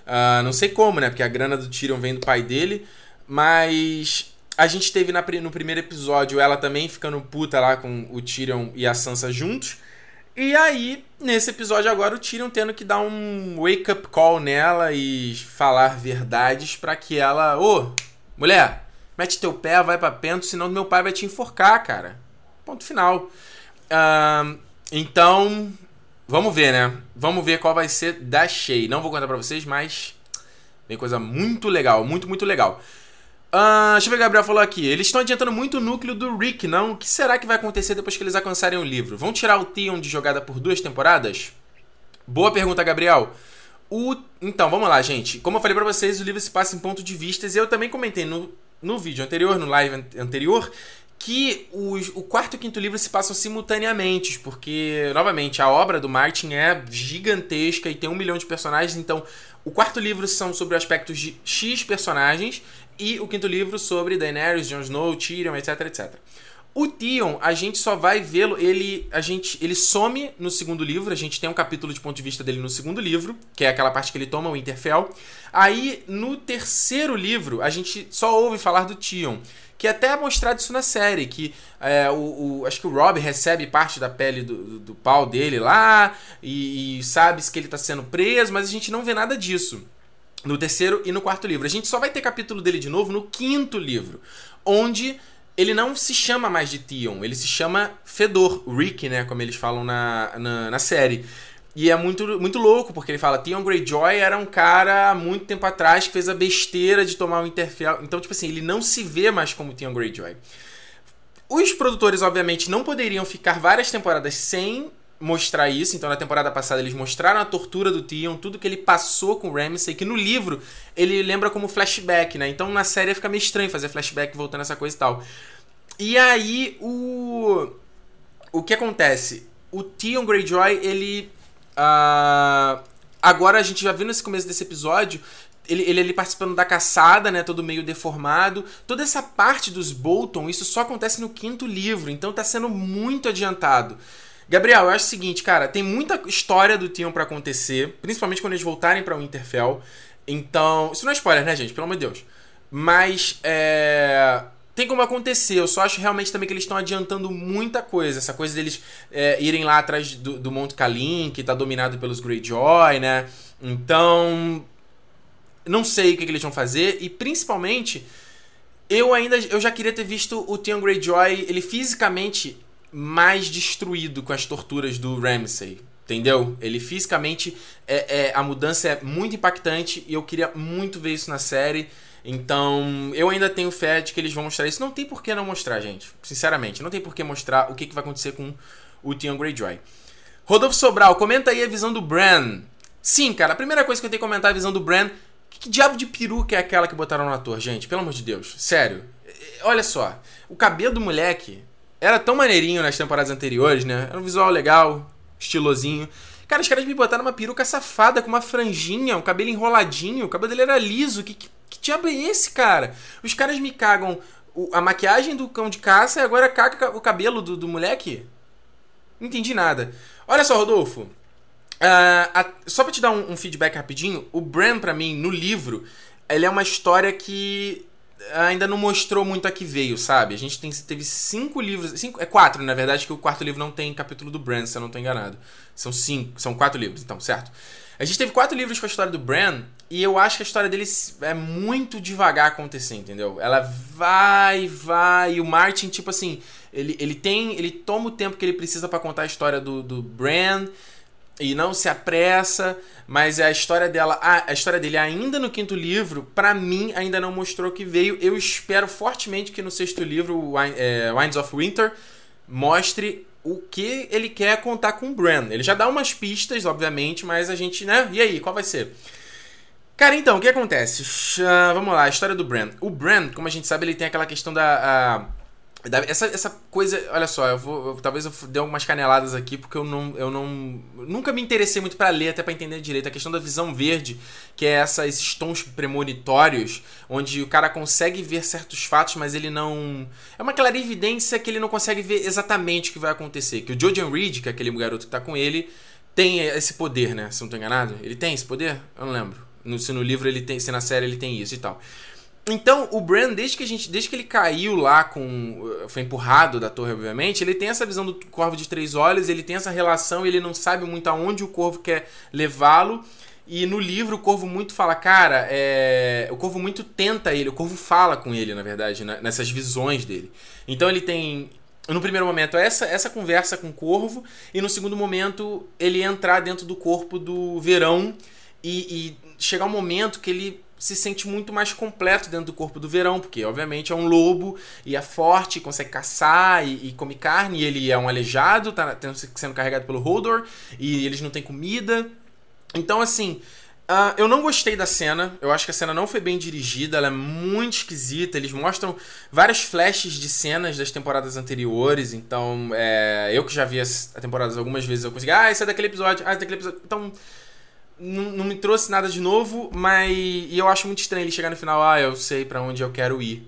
Uh, não sei como, né? Porque a grana do Tyrion vem do pai dele. Mas a gente teve na, no primeiro episódio ela também ficando puta lá com o Tyrion e a Sansa juntos. E aí, nesse episódio agora, o Tyrion tendo que dar um wake-up call nela e falar verdades para que ela... Ô, mulher, mete teu pé, vai pra pento, senão meu pai vai te enforcar, cara. Ponto final. Uh, então, vamos ver, né? Vamos ver qual vai ser da Shay. Não vou contar pra vocês, mas... Tem coisa muito legal, muito, muito legal. Uh, deixa eu ver o Gabriel falou aqui. Eles estão adiantando muito o núcleo do Rick, não? O que será que vai acontecer depois que eles alcançarem o livro? Vão tirar o Theon de jogada por duas temporadas? Boa pergunta, Gabriel. O... Então, vamos lá, gente. Como eu falei pra vocês, o livro se passa em ponto de vistas. E eu também comentei no, no vídeo anterior, no live anterior, que os, o quarto e o quinto livro se passam simultaneamente, porque, novamente, a obra do Martin é gigantesca e tem um milhão de personagens, então o quarto livro são sobre aspectos de X personagens e o quinto livro sobre Daenerys, Jon Snow, Tyrion, etc, etc. O Theon, a gente só vai vê-lo, ele a gente ele some no segundo livro, a gente tem um capítulo de ponto de vista dele no segundo livro, que é aquela parte que ele toma o Winterfell. Aí no terceiro livro, a gente só ouve falar do Theon, que é até é mostrado isso na série, que é, o, o, acho que o Rob recebe parte da pele do, do, do pau dele lá e, e sabe que ele está sendo preso, mas a gente não vê nada disso no terceiro e no quarto livro. A gente só vai ter capítulo dele de novo no quinto livro, onde ele não se chama mais de Theon, ele se chama Fedor, Rick, né, como eles falam na, na, na série. E é muito, muito louco, porque ele fala, Theon Greyjoy era um cara muito tempo atrás que fez a besteira de tomar o Interfell. Então, tipo assim, ele não se vê mais como Theon Greyjoy. Os produtores, obviamente, não poderiam ficar várias temporadas sem mostrar isso. Então, na temporada passada, eles mostraram a tortura do Theon, tudo que ele passou com o Ramsay, que no livro ele lembra como flashback, né? Então, na série fica meio estranho fazer flashback voltando essa coisa e tal. E aí, o. O que acontece? O Theon Greyjoy, ele. Uh... Agora a gente já viu nesse começo desse episódio. Ele, ele, ele participando da caçada, né? Todo meio deformado. Toda essa parte dos Bolton, isso só acontece no quinto livro. Então tá sendo muito adiantado. Gabriel, eu acho o seguinte, cara, tem muita história do Tion para acontecer, principalmente quando eles voltarem para Winterfell. Então, isso não é spoiler, né, gente? Pelo amor de Deus. Mas é tem como acontecer. Eu só acho realmente também que eles estão adiantando muita coisa. Essa coisa deles é, irem lá atrás do, do Monte Kalin, que tá dominado pelos Greyjoy, né? Então. Não sei o que, que, eles vão fazer. E principalmente. Eu ainda. Eu já queria ter visto o Theon Greyjoy, ele fisicamente mais destruído com as torturas do Ramsay. Entendeu? Ele fisicamente. É, é, a mudança é muito impactante e eu queria muito ver isso na série. Então, eu ainda tenho fé de que eles vão mostrar isso. Não tem por que não mostrar, gente. Sinceramente, não tem por que mostrar o que, que vai acontecer com o Theon Greyjoy. Rodolfo Sobral, comenta aí a visão do Bran. Sim, cara, a primeira coisa que eu tenho que comentar é a visão do Bran. Que, que diabo de peruca é aquela que botaram no ator, gente? Pelo amor de Deus. Sério. Olha só. O cabelo do moleque era tão maneirinho nas temporadas anteriores, né? Era um visual legal, estilosinho. Cara, os caras me botaram uma peruca safada com uma franjinha, um cabelo enroladinho. O cabelo dele era liso. Que, que que diabo é esse, cara? Os caras me cagam o, a maquiagem do cão de caça e agora caga o cabelo do, do moleque? Não entendi nada. Olha só, Rodolfo. Uh, a, só pra te dar um, um, feedback rapidinho, o Bran, pra mim, no livro, ele é uma história que ainda não mostrou muito a que veio, sabe? A gente tem, teve cinco livros. Cinco, é quatro, na verdade, que o quarto livro não tem capítulo do Bran, se eu não tô enganado. São cinco, são quatro livros, então, certo? A gente teve quatro livros com a história do Bran, e eu acho que a história dele é muito devagar acontecer, entendeu? Ela vai, vai, e o Martin, tipo assim, ele, ele tem. Ele toma o tempo que ele precisa para contar a história do, do Bran e não se apressa, mas a história dela, a, a história dele ainda no quinto livro, para mim ainda não mostrou que veio. Eu espero fortemente que no sexto livro, é, Winds of Winter, mostre o que ele quer contar com o Bran. Ele já dá umas pistas, obviamente, mas a gente, né? E aí, qual vai ser? Cara, então, o que acontece? Uh, vamos lá, a história do Bran. O Bran, como a gente sabe, ele tem aquela questão da. Essa, essa coisa. Olha só, eu vou. Eu, talvez eu dê algumas caneladas aqui, porque eu não. Eu não nunca me interessei muito para ler, até para entender direito. A questão da visão verde, que é essa, esses tons premonitórios, onde o cara consegue ver certos fatos, mas ele não. É uma clarividência que ele não consegue ver exatamente o que vai acontecer. Que o Jojen Reed, que é aquele garoto que tá com ele, tem esse poder, né? Se não tô enganado. Ele tem esse poder? Eu não lembro. No, se no livro ele tem. Se na série ele tem isso e tal. Então, o Bran, desde que a gente. Desde que ele caiu lá com. Foi empurrado da torre, obviamente, ele tem essa visão do corvo de três olhos, ele tem essa relação, ele não sabe muito aonde o corvo quer levá-lo. E no livro o Corvo muito fala, cara, é... o Corvo muito tenta ele, o Corvo fala com ele, na verdade, né? nessas visões dele. Então ele tem, no primeiro momento, essa, essa conversa com o Corvo, e no segundo momento ele entrar dentro do corpo do Verão e, e chegar um momento que ele se sente muito mais completo dentro do corpo do verão, porque obviamente é um lobo e é forte, consegue caçar e, e come carne, e ele é um aleijado, tá sendo carregado pelo Hodor, e eles não têm comida. Então, assim, uh, eu não gostei da cena, eu acho que a cena não foi bem dirigida, ela é muito esquisita, eles mostram vários flashes de cenas das temporadas anteriores, então, é, eu que já vi as temporadas algumas vezes, eu consegui, ah, esse é daquele episódio, ah, esse é daquele episódio, então não, não me trouxe nada de novo, mas e eu acho muito estranho ele chegar no final, ah, eu sei para onde eu quero ir.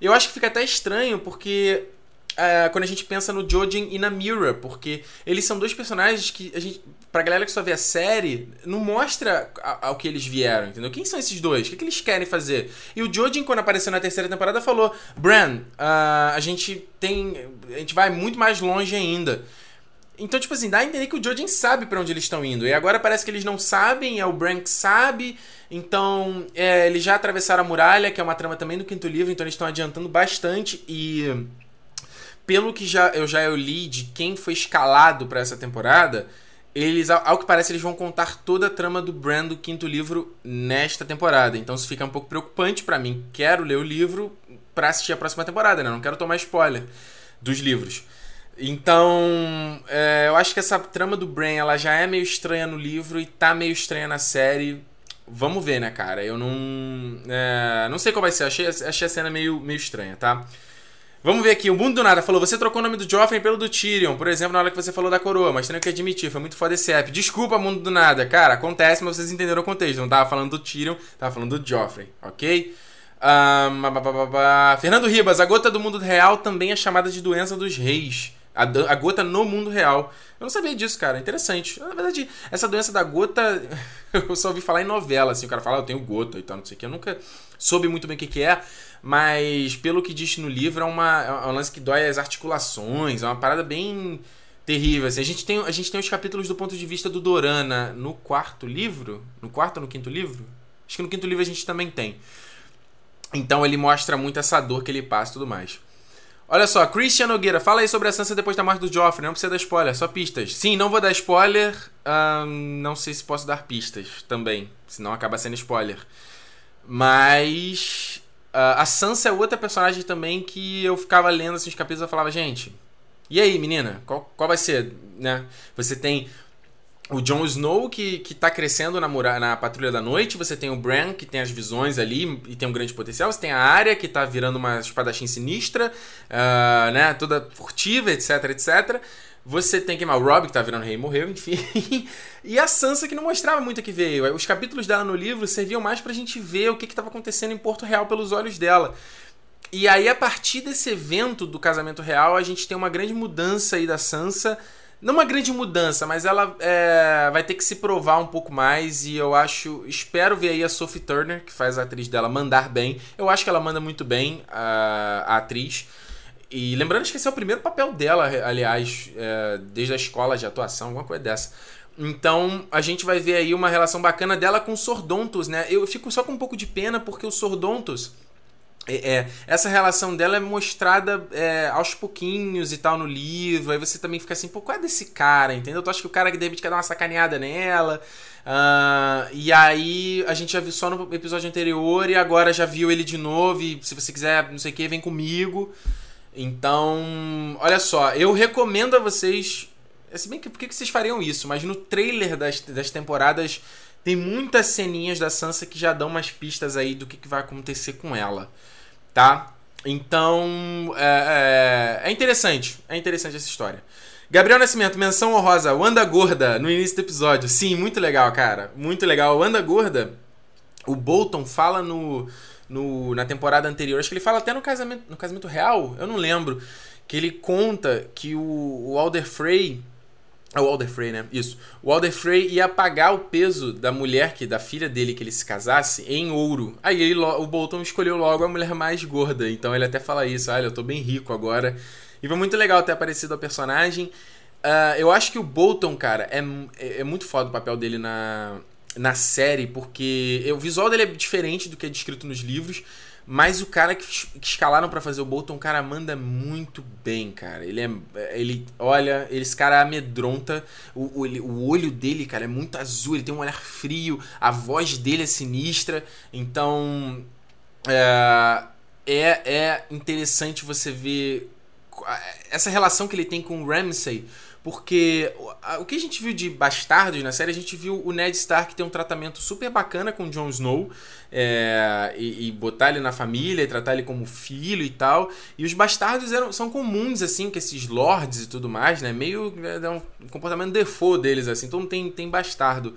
Eu acho que fica até estranho porque é, quando a gente pensa no Jojen e na Mira, porque eles são dois personagens que a gente, pra galera que só vê a série, não mostra ao que eles vieram, entendeu? Quem são esses dois? O que, que eles querem fazer? E o Jojen, quando apareceu na terceira temporada, falou: Bran, uh, a gente tem. A gente vai muito mais longe ainda. Então, tipo assim, dá a entender que o Jojen sabe para onde eles estão indo. E agora parece que eles não sabem, é o Bran que sabe. Então, é, eles já atravessaram a muralha, que é uma trama também do quinto livro, então eles estão adiantando bastante. E pelo que já, eu já eu li de quem foi escalado para essa temporada, eles, ao que parece, eles vão contar toda a trama do Bran do quinto livro nesta temporada. Então isso fica um pouco preocupante para mim. Quero ler o livro para assistir a próxima temporada, né? Não quero tomar spoiler dos livros. Então, é, eu acho que essa trama do Bran, ela já é meio estranha no livro e tá meio estranha na série. Vamos ver, né, cara? Eu não. É, não sei qual vai ser. Achei, achei a cena meio, meio estranha, tá? Vamos ver aqui. O Mundo do Nada falou: você trocou o nome do Joffrey pelo do Tyrion, por exemplo, na hora que você falou da coroa, mas tenho que admitir, foi muito foda esse app. Desculpa, Mundo do Nada. Cara, acontece, mas vocês entenderam o contexto. Não tava falando do Tyrion, tava falando do Joffrey, ok? Um, Fernando Ribas, a gota do mundo real também é chamada de doença dos reis. A, a gota no mundo real. Eu não sabia disso, cara. Interessante. Na verdade, essa doença da gota, (laughs) eu só ouvi falar em novela, assim. O cara fala, ah, eu tenho gota e tal, não sei o que. Eu nunca soube muito bem o que, que é, mas pelo que diz no livro, é, uma, é um lance que dói as articulações. É uma parada bem terrível. Assim. A, gente tem, a gente tem os capítulos do ponto de vista do Dorana no quarto livro. No quarto ou no quinto livro? Acho que no quinto livro a gente também tem. Então ele mostra muito essa dor que ele passa e tudo mais. Olha só, Christian Nogueira, fala aí sobre a Sansa depois da morte do Joffrey. Não precisa dar spoiler, só pistas. Sim, não vou dar spoiler. não sei se posso dar pistas também, senão acaba sendo spoiler. Mas uh, a Sansa é outra personagem também que eu ficava lendo assim, os capítulos e falava, gente, e aí, menina? Qual, qual vai ser, né? Você tem o Jon Snow que, que tá crescendo na, na Patrulha da Noite, você tem o Bran que tem as visões ali e tem um grande potencial, você tem a Arya que tá virando uma espadachim sinistra, uh, né, toda furtiva, etc, etc. Você tem que o Rob que tá virando rei morreu, (laughs) enfim. e a Sansa que não mostrava muito o que veio. Os capítulos dela no livro serviam mais pra gente ver o que estava acontecendo em Porto Real pelos olhos dela. E aí, a partir desse evento do casamento real, a gente tem uma grande mudança aí da Sansa não uma grande mudança, mas ela é, vai ter que se provar um pouco mais e eu acho, espero ver aí a Sophie Turner, que faz a atriz dela, mandar bem. Eu acho que ela manda muito bem a, a atriz. E lembrando que esse é o primeiro papel dela, aliás, é, desde a escola de atuação, alguma coisa dessa. Então a gente vai ver aí uma relação bacana dela com o Sordontos, né? Eu fico só com um pouco de pena porque o Sordontos é, é, essa relação dela é mostrada é, aos pouquinhos e tal no livro. Aí você também fica assim, pô, qual é desse cara, entendeu? Tu acha que o cara que de repente quer dar uma sacaneada nela. Uh, e aí a gente já viu só no episódio anterior e agora já viu ele de novo. E se você quiser, não sei o que, vem comigo. Então, olha só, eu recomendo a vocês. Se bem que por que vocês fariam isso? Mas no trailer das, das temporadas tem muitas ceninhas da Sansa que já dão umas pistas aí do que, que vai acontecer com ela tá? Então, é, é, é, interessante. É interessante essa história. Gabriel Nascimento, menção honrosa, Wanda Gorda, no início do episódio. Sim, muito legal, cara. Muito legal. Wanda Gorda, o Bolton fala no, no, na temporada anterior, acho que ele fala até no casamento, no casamento real, eu não lembro, que ele conta que o, o Alder Frey é o Walder Frey, né? Isso. O Walder Frey ia pagar o peso da mulher, que da filha dele, que ele se casasse, em ouro. Aí ele, o Bolton escolheu logo a mulher mais gorda. Então ele até fala isso: olha, eu tô bem rico agora. E foi muito legal ter aparecido a personagem. Uh, eu acho que o Bolton, cara, é, é, é muito foda o papel dele na, na série, porque o visual dele é diferente do que é descrito nos livros. Mas o cara que, escalaram para fazer o Bolton, o cara manda muito bem, cara. Ele é. Ele. Olha, esse cara amedronta. O, o, o olho dele, cara, é muito azul. Ele tem um olhar frio. A voz dele é sinistra. Então. É, é, é interessante você ver essa relação que ele tem com o Ramsay porque o que a gente viu de bastardos na série, a gente viu o Ned Stark ter um tratamento super bacana com Jon Snow é, e, e, botar ele na família e tratar ele como filho e tal. E os bastardos eram, são comuns, assim, com esses lords e tudo mais, né? Meio. É um comportamento default deles, assim. Todo mundo tem, tem bastardo.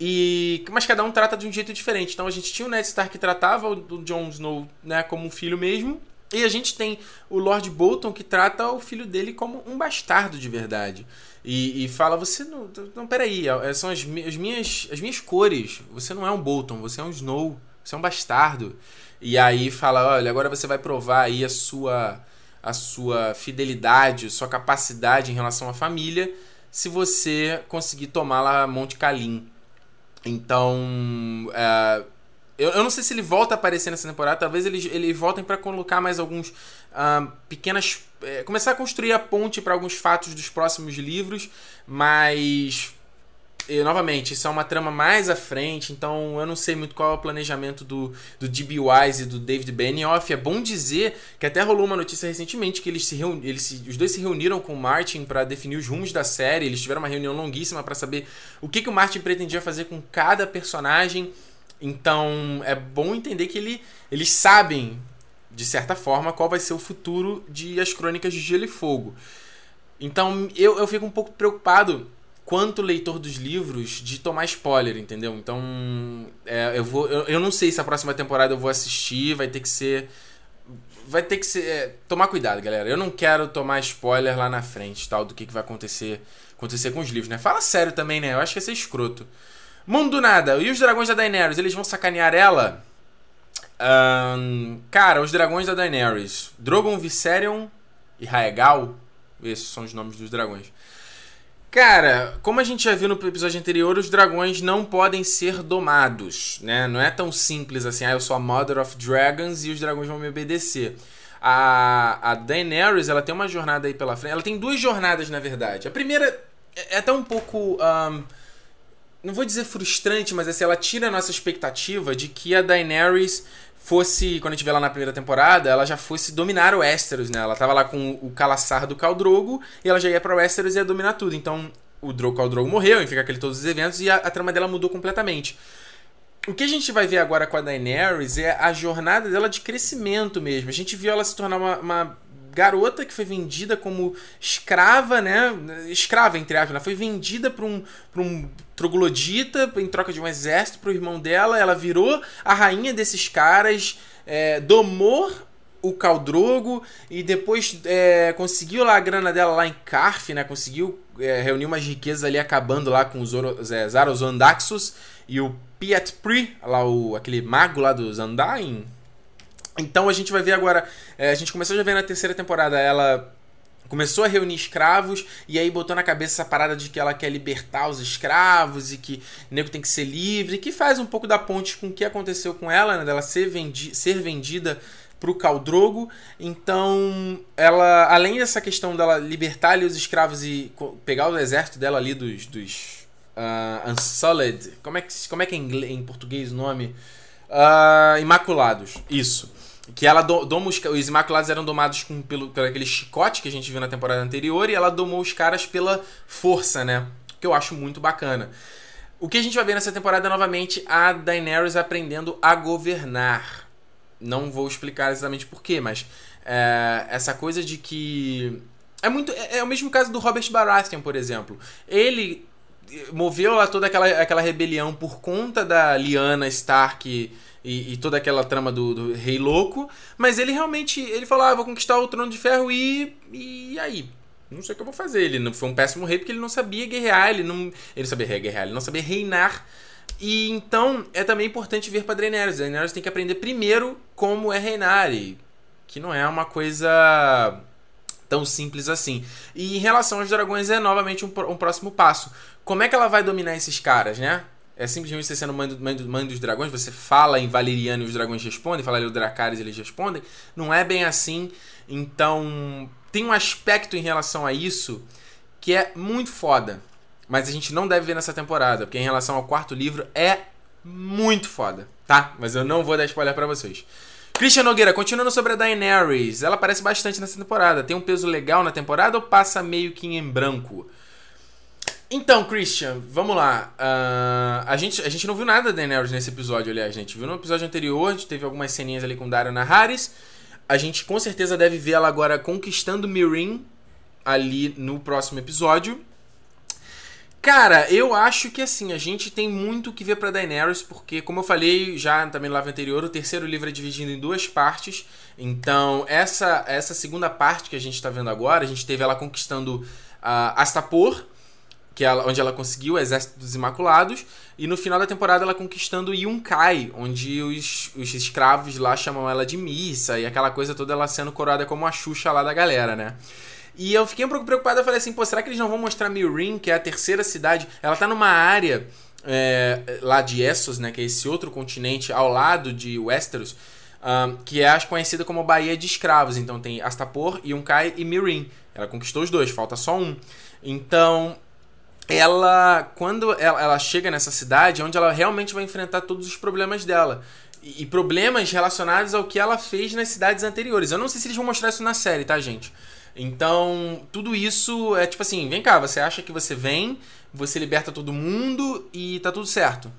E, mas cada um trata de um jeito diferente. Então a gente tinha o Ned Stark que tratava o Jon Snow né, como um filho mesmo. E a gente tem o Lord Bolton que trata o filho dele como um bastardo de verdade. E, e fala: Você não. Não, peraí, é, são as, as, minhas, as minhas cores. Você não é um Bolton, você é um Snow, você é um bastardo. E aí fala: Olha, agora você vai provar aí a sua, a sua fidelidade, a sua capacidade em relação à família, se você conseguir tomar lá Monte Calim. Então. É, eu, eu não sei se ele volta a aparecer nessa temporada. Talvez eles, eles voltem para colocar mais alguns pequenas. É, começar a construir a ponte para alguns fatos dos próximos livros. Mas. E, novamente, isso é uma trama mais à frente, então eu não sei muito qual é o planejamento do, do D.B. Wise e do David Benioff. É bom dizer que até rolou uma notícia recentemente que eles se, eles se... os dois se reuniram com o Martin para definir os rumos da série. Eles tiveram uma reunião longuíssima para saber o que, que o Martin pretendia fazer com cada personagem. Então é bom entender que ele, eles sabem, de certa forma, qual vai ser o futuro de As Crônicas de Gelo e Fogo. Então eu, eu fico um pouco preocupado quanto leitor dos livros de tomar spoiler, entendeu? Então é, eu vou eu, eu não sei se a próxima temporada eu vou assistir, vai ter que ser vai ter que ser, é, tomar cuidado, galera. Eu não quero tomar spoiler lá na frente, tal, do que, que vai acontecer, acontecer com os livros, né? Fala sério também, né? Eu acho que ia ser escroto. Mundo do nada. E os dragões da Daenerys, eles vão sacanear ela? Um, cara, os dragões da Daenerys. Drogon, Viserion e Raegal. Esses são os nomes dos dragões. Cara, como a gente já viu no episódio anterior, os dragões não podem ser domados, né? Não é tão simples assim, ah, eu sou a Mother of Dragons e os dragões vão me obedecer. A, a Daenerys, ela tem uma jornada aí pela frente. Ela tem duas jornadas, na verdade. A primeira é, é até um pouco... Um, não vou dizer frustrante, mas assim, ela tira a nossa expectativa de que a Daenerys fosse, quando a gente vê lá na primeira temporada, ela já fosse dominar o Westeros, né? Ela tava lá com o Calaçar do Khal Drogo e ela já ia para o Westeros e ia dominar tudo. Então, o Drogo Khal Drogo morreu, enfim, aquele todos os eventos e a, a, trama dela mudou completamente. O que a gente vai ver agora com a Daenerys é a jornada dela de crescimento mesmo. A gente viu ela se tornar uma, uma garota que foi vendida como escrava, né? Escrava, entre aspas. Ela foi vendida para um, um troglodita em troca de um exército pro irmão dela. Ela virou a rainha desses caras, é, domou o Caldrogo e depois é, conseguiu lá a grana dela lá em Carf, né? Conseguiu é, reunir umas riquezas ali acabando lá com os é, Andaxos e o Piet Pri, lá o, aquele mago lá dos Andain, então a gente vai ver agora. É, a gente começou a ver na terceira temporada ela começou a reunir escravos e aí botou na cabeça essa parada de que ela quer libertar os escravos e que o tem que ser livre, que faz um pouco da ponte com o que aconteceu com ela, né, dela ser, vendi ser vendida pro Caldrogo. Então, ela, além dessa questão dela libertar ali os escravos e pegar o exército dela ali dos, dos uh, Unsullied, como é que, como é que é em, inglês, em português o nome? Uh, Imaculados, isso. Que ela do, doma os, os Imaculados eram domados com, pelo, pelo aquele chicote que a gente viu na temporada anterior e ela domou os caras pela força, né? Que eu acho muito bacana. O que a gente vai ver nessa temporada é novamente a Daenerys aprendendo a governar. Não vou explicar exatamente porquê, mas é, essa coisa de que. É muito. É, é o mesmo caso do Robert Baratheon, por exemplo. Ele moveu lá toda aquela, aquela rebelião por conta da Lyanna Stark e, e, toda aquela trama do, do, rei louco, mas ele realmente ele falou: ah, vou conquistar o trono de ferro e e aí, não sei o que eu vou fazer. Ele não foi um péssimo rei porque ele não sabia guerrear, ele não ele não sabia guerrear, ele não sabia reinar. E então é também importante ver para Daenerys. Daenerys tem que aprender primeiro como é reinar, e que não é uma coisa tão simples assim. E em relação aos dragões é novamente um, um próximo passo. Como é que ela vai dominar esses caras, né? É simplesmente você sendo mãe, do, mãe, do, mãe dos dragões, você fala em valeriano e os dragões respondem, fala o Dracarys e eles respondem. Não é bem assim. Então, tem um aspecto em relação a isso que é muito foda. Mas a gente não deve ver nessa temporada, porque em relação ao quarto livro é muito foda, tá? Mas eu não vou dar spoiler para vocês. Christian Nogueira, continuando sobre a Daenerys, ela aparece bastante nessa temporada. Tem um peso legal na temporada ou passa meio que em branco? Então, Christian, vamos lá. Uh, a, gente, a gente não viu nada da Daenerys nesse episódio, aliás. Gente viu no episódio anterior, a gente teve algumas ceninhas ali com Dario Naharis. A gente com certeza deve ver ela agora conquistando Mirin ali no próximo episódio. Cara, eu acho que assim, a gente tem muito que ver pra Daenerys, porque, como eu falei já também no live anterior, o terceiro livro é dividido em duas partes. Então, essa essa segunda parte que a gente tá vendo agora, a gente teve ela conquistando uh, Astapor, que ela, onde ela conseguiu o Exército dos Imaculados, e no final da temporada ela conquistando Yunkai, onde os, os escravos lá chamam ela de Missa, e aquela coisa toda ela sendo coroada como a Xuxa lá da galera, né? E eu fiquei um pouco preocupado, eu falei assim, pô, será que eles não vão mostrar Mirin, que é a terceira cidade? Ela tá numa área é, lá de Essos, né, que é esse outro continente ao lado de Westeros, um, que é conhecida como Baía de Escravos. Então tem Astapor, Yunkai e Mirin. Ela conquistou os dois, falta só um. Então, ela quando ela, ela, chega nessa cidade, é onde ela realmente vai enfrentar todos os problemas dela. E, problemas relacionados ao que ela fez nas cidades anteriores. Eu não sei se eles vão mostrar isso na série, tá, gente? Então, tudo isso é tipo assim, vem cá, você acha que você vem, você liberta todo mundo e tá tudo certo.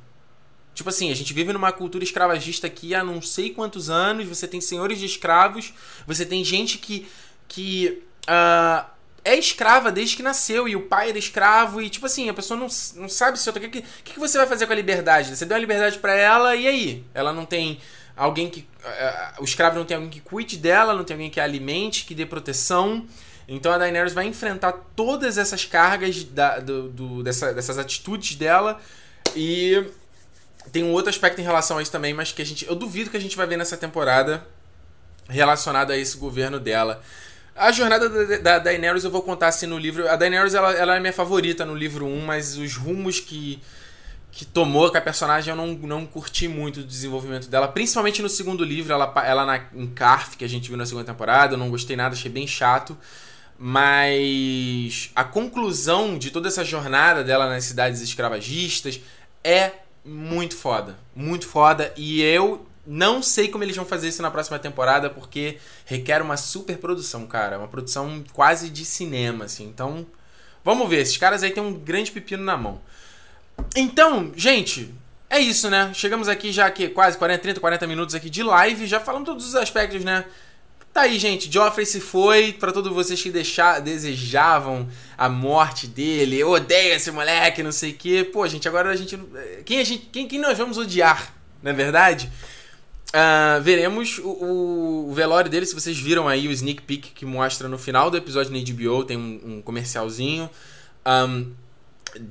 Tipo assim, a gente vive numa cultura escravagista aqui há não sei quantos anos, você tem senhores de escravos, você tem gente que, que uh, é escrava desde que nasceu e o pai era escravo e tipo assim, a pessoa não, não sabe se. O que, que, que você vai fazer com a liberdade? Você deu a liberdade para ela e aí? Ela não tem alguém que. Uh, o escravo não tem alguém que cuide dela, não tem alguém que a alimente, que dê proteção. Então a Daenerys vai enfrentar todas essas cargas da, do, do, dessa, dessas atitudes dela. E tem um outro aspecto em relação a isso também, mas que a gente. Eu duvido que a gente vai ver nessa temporada relacionado a esse governo dela. A jornada da, da Daenerys eu vou contar assim no livro. A Daenerys ela, ela é minha favorita no livro 1, mas os rumos que, que tomou com a personagem eu não, não curti muito o desenvolvimento dela. Principalmente no segundo livro, ela, ela na, em Carf, que a gente viu na segunda temporada. Eu não gostei nada, achei bem chato. Mas a conclusão de toda essa jornada dela nas cidades escravagistas é muito foda. Muito foda. E eu não sei como eles vão fazer isso na próxima temporada, porque requer uma super produção, cara. Uma produção quase de cinema, assim. Então, vamos ver. Esses caras aí têm um grande pepino na mão. Então, gente, é isso, né? Chegamos aqui já que quase 40, 30, 40 minutos aqui de live. Já falamos todos os aspectos, né? Tá aí, gente. Joffrey se foi. para todos vocês que deixar, desejavam a morte dele. Eu odeio esse moleque, não sei o quê. Pô, gente, agora a gente. Quem, a gente quem, quem nós vamos odiar, não é verdade? Uh, veremos o, o, velório dele. Se vocês viram aí o sneak peek que mostra no final do episódio na HBO, tem um, um comercialzinho. Um,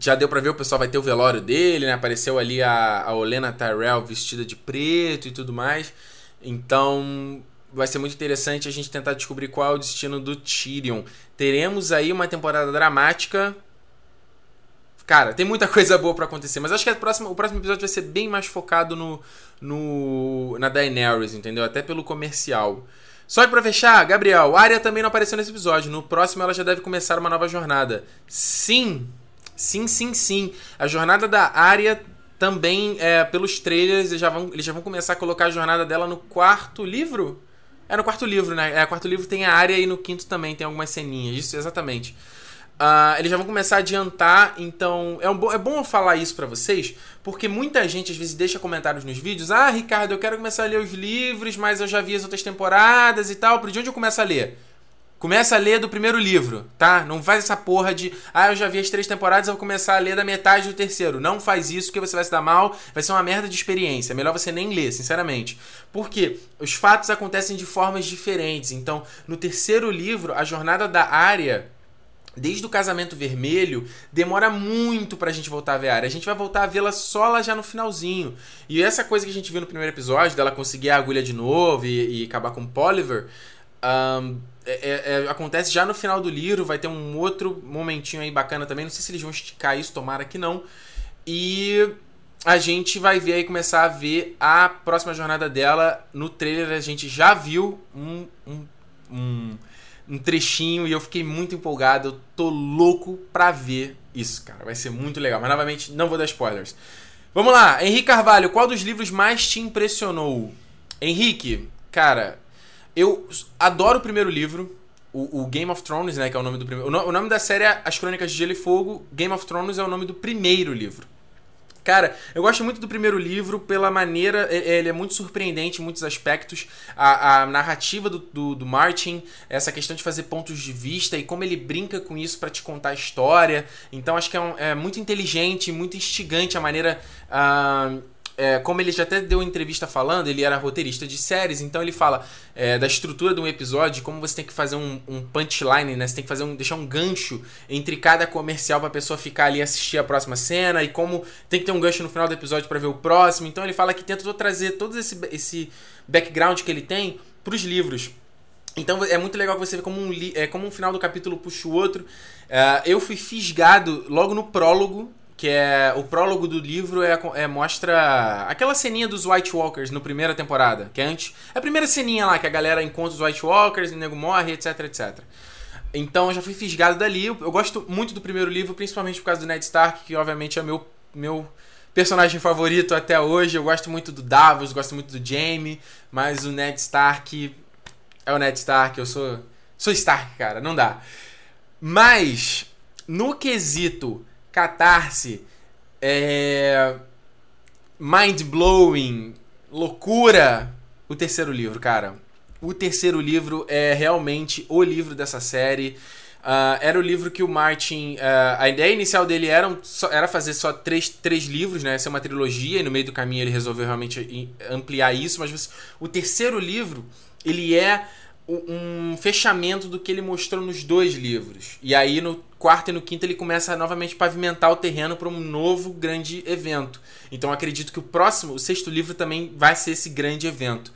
já deu pra ver, o pessoal vai ter o velório dele, né? Apareceu ali a, a Olena Tyrell vestida de preto e tudo mais. Então, vai ser muito interessante a gente tentar descobrir qual é o destino do Tyrion. Teremos aí uma temporada dramática. Cara, tem muita (laughs) coisa boa para acontecer, mas acho que próxima, o próximo episódio vai ser bem mais focado no, no na Daenerys, entendeu? Até pelo comercial. Só que pra fechar, Gabriel, Arya também não apareceu nesse episódio. No próximo ela já deve começar uma nova jornada. Sim, sim, sim, sim. A jornada da Arya também, é, pelos trailers, eles já, vão, eles já vão começar a colocar a jornada dela no quarto livro? É no quarto livro, né? É, quarto livro tem a área e no quinto também tem algumas ceninhas. Isso, exatamente. Uh, eles já vão começar a adiantar, então é, um bo é bom eu falar isso para vocês, porque muita gente às vezes deixa comentários nos vídeos. Ah, Ricardo, eu quero começar a ler os livros, mas eu já vi as outras temporadas e tal. Por de onde eu começo a ler? Começa a ler do primeiro livro, tá? Não faz essa porra de, ah, eu já vi as três temporadas, eu vou começar a ler da metade do terceiro. Não faz isso, porque você vai se dar mal, vai ser uma merda de experiência. É melhor você nem ler, sinceramente. Porque os fatos acontecem de formas diferentes. Então, no terceiro livro, a jornada da área desde o casamento vermelho, demora muito pra gente voltar a ver a área. A gente vai voltar a vê-la só lá já no finalzinho. E essa coisa que a gente viu no primeiro episódio, dela conseguir a agulha de novo e, e acabar com o Poliver, um, é, é, é, acontece já no final do livro, vai ter um outro momentinho aí bacana também. Não sei se eles vão esticar isso, tomara que não. E a gente vai ver aí, começar a ver a próxima jornada dela. No trailer a gente já viu um, um, um, um trechinho e eu fiquei muito empolgado. Eu tô louco pra ver isso, cara. Vai ser muito legal. Mas novamente, não vou dar spoilers. Vamos lá, Henrique Carvalho, qual dos livros mais te impressionou? Henrique, cara, eu adoro o primeiro livro, o, o, Game of Thrones, né, que é o nome do primeiro. O, nome da série é As Crônicas de Gelo e Fogo. Game of Thrones é o nome do primeiro livro. Cara, eu gosto muito do primeiro livro pela maneira. Ele é muito surpreendente em muitos aspectos. A, a narrativa do, do, do, Martin, essa questão de fazer pontos de vista e como ele brinca com isso para te contar a história. Então acho que é, um, é muito inteligente, muito instigante a maneira. Uh, é, como ele já até deu entrevista falando, ele era roteirista de séries, então ele fala é, da estrutura de um episódio, como você tem que fazer um, um punchline, né? Você tem que fazer um, deixar um gancho entre cada comercial para a pessoa ficar ali e assistir a próxima cena, e como tem que ter um gancho no final do episódio para ver o próximo. Então ele fala que tenta trazer todo esse, esse background que ele tem para os livros. Então é muito legal que você vê como um, é, como um final do capítulo puxa o outro. Uh, eu fui fisgado logo no prólogo que é o prólogo do livro é, é, mostra aquela ceninha dos White Walkers no primeira temporada, que é antes, é a primeira ceninha lá que a galera encontra os White Walkers, o nego morre, etc, etc. Então eu já fui fisgado dali. Eu, eu gosto muito do primeiro livro, principalmente por causa do Ned Stark, que obviamente é meu meu personagem favorito até hoje. Eu gosto muito do Davos, gosto muito do Jaime, mas o Ned Stark é o Ned Stark, eu sou sou Stark, cara, não dá. Mas no quesito catarse, é... mind-blowing, loucura. O terceiro livro, cara. O terceiro livro é realmente o livro dessa série. Uh, era o livro que o Martin. Uh, a ideia inicial dele era, só, era fazer só três, três livros, né? Ser uma trilogia, e no meio do caminho ele resolveu realmente ampliar isso, mas você, o terceiro livro, ele é um fechamento do que ele mostrou nos dois livros. E aí no quarto e no quinto ele começa a novamente pavimentar o terreno para um novo grande evento. Então acredito que o próximo, o sexto livro também vai ser esse grande evento.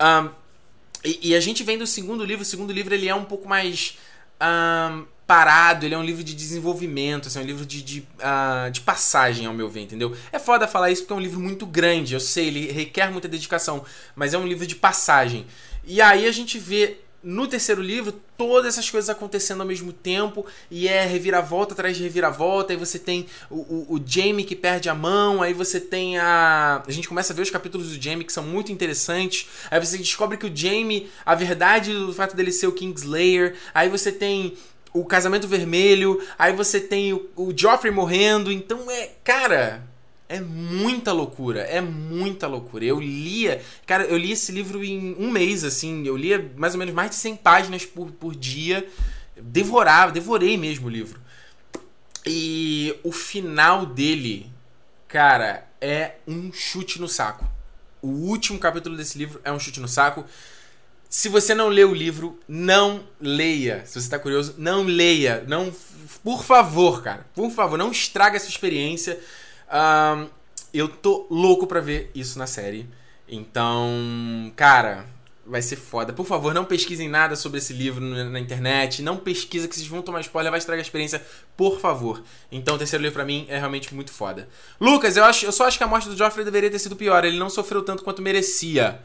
Um, e, e, a gente vem do segundo livro. O segundo livro ele é um pouco mais um, parado, ele é um livro de desenvolvimento, assim, é um livro de, de, uh, de passagem, ao meu ver, entendeu? É foda falar isso porque é um livro muito grande, eu sei, ele requer muita dedicação, mas é um livro de passagem. E aí a gente vê no terceiro livro todas essas coisas acontecendo ao mesmo tempo e é reviravolta atrás de reviravolta. Aí você tem o, o, o, Jamie que perde a mão, aí você tem a. A gente começa a ver os capítulos do Jamie que são muito interessantes. Aí você descobre que o Jamie, a verdade do fato dele ser o Kingslayer. Aí você tem o casamento vermelho. Aí você tem o, o Joffrey morrendo. Então é. Cara é muita loucura, é muita loucura. Eu lia, cara, eu li esse livro em um mês, assim, eu lia mais ou menos mais de 100 páginas por, por dia, devorava, devorei mesmo o livro. E o final dele, cara, é um chute no saco. O último capítulo desse livro é um chute no saco. Se você não leu o livro, não leia. Se você está curioso, não leia. Não, por favor, cara. Por favor, não estraga essa experiência. Um, eu tô louco pra ver isso na série. Então, cara, vai ser foda. Por favor, não pesquisem nada sobre esse livro na internet. Não pesquisa que vocês vão tomar spoiler, vai estragar a experiência, por favor. Então, o terceiro livro pra mim é realmente muito foda. Lucas, eu, acho, eu só acho que a morte do Joffrey deveria ter sido pior. Ele não sofreu tanto quanto merecia.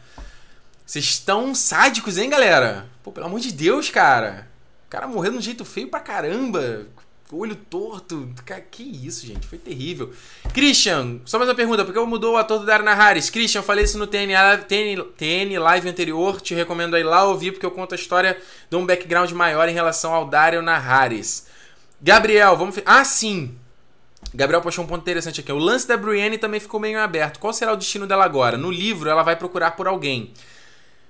Vocês estão sádicos, hein, galera? Pô, pelo amor de Deus, cara. O cara morreu de um jeito feio pra caramba olho torto. Que isso, gente. Foi terrível. Christian, só mais uma pergunta. Por que mudou o ator do Dario Naharis? Christian, falei isso no TN, TN, TN Live anterior. Te recomendo aí lá ouvir, porque eu conto a história de um background maior em relação ao Dario Naharis. Gabriel, vamos... Ah, sim. Gabriel puxou um ponto interessante aqui. O lance da Brienne também ficou meio aberto. Qual será o destino dela agora? No livro, ela vai procurar por alguém.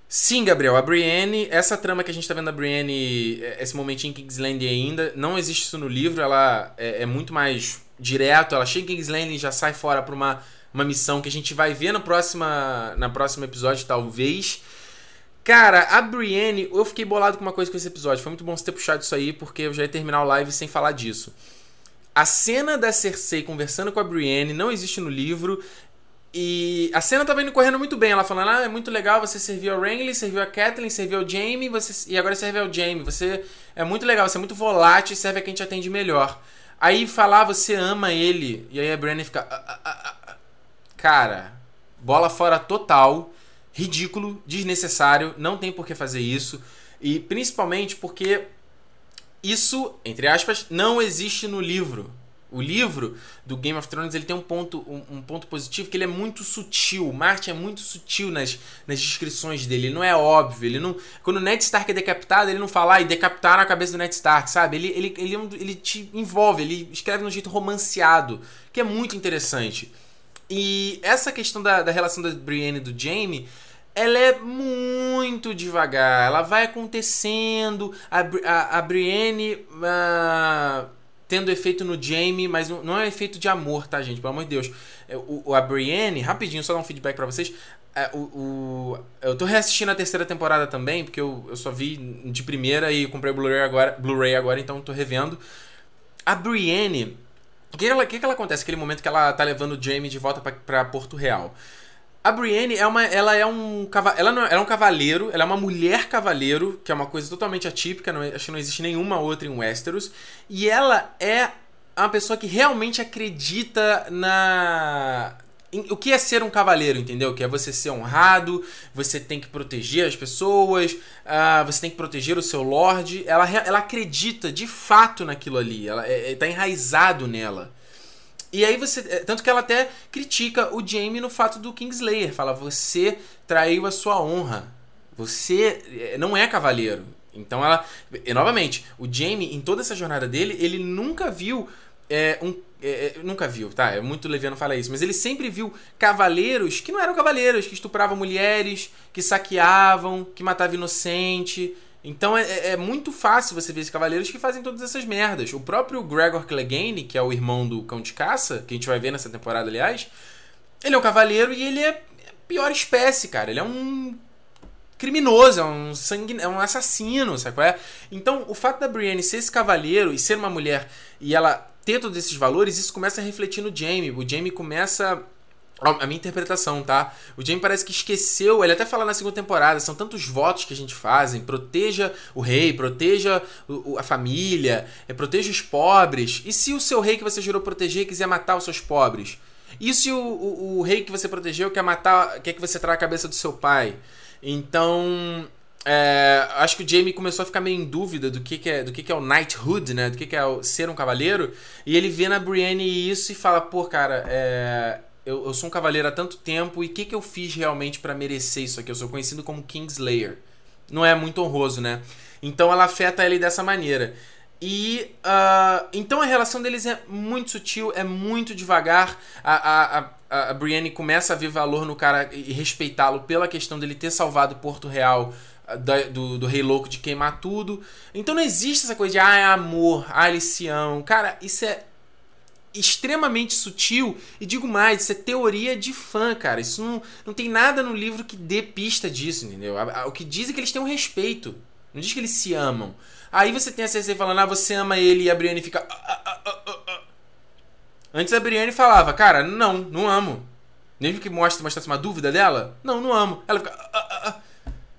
Sim, Gabriel, a Brienne, essa trama que a gente tá vendo da Brienne, é, esse momentinho em King's Landing ainda, não existe isso no livro, ela é, é muito mais direto, ela chega em King's Landing e já sai fora pra uma, uma missão que a gente vai ver no próxima, na próximo episódio, talvez. Cara, a Brienne, eu fiquei bolado com uma coisa com esse episódio, foi muito bom você ter puxado isso aí, porque eu já ia terminar o live sem falar disso. A cena da Cersei conversando com a Brienne não existe no livro. E a cena tava indo correndo muito bem. Ela falando: Ah, é muito legal, você serviu ao Renly, serviu a Kathleen, serviu ao Jamie, você... e agora serve ao Jamie. Você é muito legal, você é muito volátil e serve a quem te atende melhor. Aí falar, você ama ele. E aí a Brennan fica. Ah, ah, ah, Cara, bola fora total. Ridículo, desnecessário, não tem por que fazer isso. E principalmente porque isso, entre aspas, não existe no livro. O livro do Game of Thrones ele tem um ponto, um, um, ponto positivo que ele é muito sutil. O Martin é muito sutil nas, nas descrições dele. Ele não é óbvio. Ele não, quando o Ned Stark é decapitado, ele não fala ah, e decapitaram a cabeça do Ned Stark, sabe? Ele, ele, ele, ele, ele te envolve, ele escreve de um jeito romanceado, que é muito interessante. E essa questão da, da relação da Brienne e do Jaime ela é muito devagar. Ela vai acontecendo. A, a, a Brienne. Uh, tendo efeito no Jamie, mas não, é efeito de amor, tá, gente? Pelo amor de Deus. É, o, a Brienne, rapidinho, só dar um feedback para vocês. É, o, o, eu tô reassistindo a terceira temporada também, porque eu, eu só vi de primeira e comprei Blu-ray agora, Blu agora, então tô revendo. A Brienne, o que que, que ela acontece naquele momento que ela tá levando o Jamie de volta para Porto Real? A Brienne é uma, ela é um ela, não, ela é um cavaleiro, ela é uma mulher cavaleiro, que é uma coisa totalmente atípica, não, acho que não existe nenhuma outra em Westeros, e ela é uma pessoa que realmente acredita na o que é ser um cavaleiro, entendeu? Que é você ser honrado, você tem que proteger as pessoas, uh, você tem que proteger o seu lord. Ela, ela acredita de fato naquilo ali, ela é, é, tá enraizado nela. E aí você. É, tanto que ela até critica o Jaime no fato do Kingslayer. Fala, você traiu a sua honra. Você é, não é cavaleiro. Então ela. E, novamente, o Jaime, em toda essa jornada dele, ele nunca viu. É, um, é, é, nunca viu, tá? É muito leviano falar isso, mas ele sempre viu cavaleiros que não eram cavaleiros, que estupravam mulheres, que saqueavam, que matavam inocente. Então é, é, muito fácil você ver esses cavaleiros que fazem todas essas merdas. O próprio Gregor Clegane, que é o irmão do Cão de Caça, que a gente vai ver nessa temporada, aliás, ele é um cavaleiro e ele é a pior espécie, cara. Ele é um criminoso, é um sangue, é um assassino, sabe qual é? Então, o fato da Brienne ser esse cavaleiro e ser uma mulher e ela ter todos esses valores, isso começa a refletir no Jaime. O Jaime começa a minha interpretação, tá? O Jaime parece que esqueceu, ele até fala na segunda temporada, são tantos votos que a gente fazem, proteja o rei, proteja a família, é, proteja os pobres. E se o seu rei que você jurou proteger quiser matar os seus pobres? E se o, o, o rei que você protegeu quer matar, quer que você traga a cabeça do seu pai? Então, é, acho que o Jamie começou a ficar meio em dúvida do que, que é do que, que é o knighthood, né? Do que, que é o, ser um cavaleiro. E ele vê na Brienne isso e fala: pô, cara, é, eu, eu, sou um cavaleiro há tanto tempo e o que, que eu fiz realmente para merecer isso aqui? Eu sou conhecido como Kingslayer. Não é muito honroso, né? Então ela afeta ele dessa maneira. E uh, então a relação deles é muito sutil, é muito devagar. A, a, a, a Brienne começa a ver valor no cara e respeitá-lo pela questão dele ter salvado Porto Real ah, do, do Rei Louco de queimar tudo. Então não existe essa coisa de ah, é amor, ah, eles se amam. Cara, isso é extremamente sutil e digo mais, isso é teoria de fã, cara. Isso não, não tem nada no livro que dê pista disso, entendeu? O que diz é que eles têm um respeito. Não diz que eles se amam. Aí você tem a Cersei falando, ah, você ama ele e a Brienne fica. Ah, ah, ah, Antes a Brienne falava, cara, não, não amo. Mesmo que mostre, mostrasse uma dúvida dela, não, não amo. Ela fica.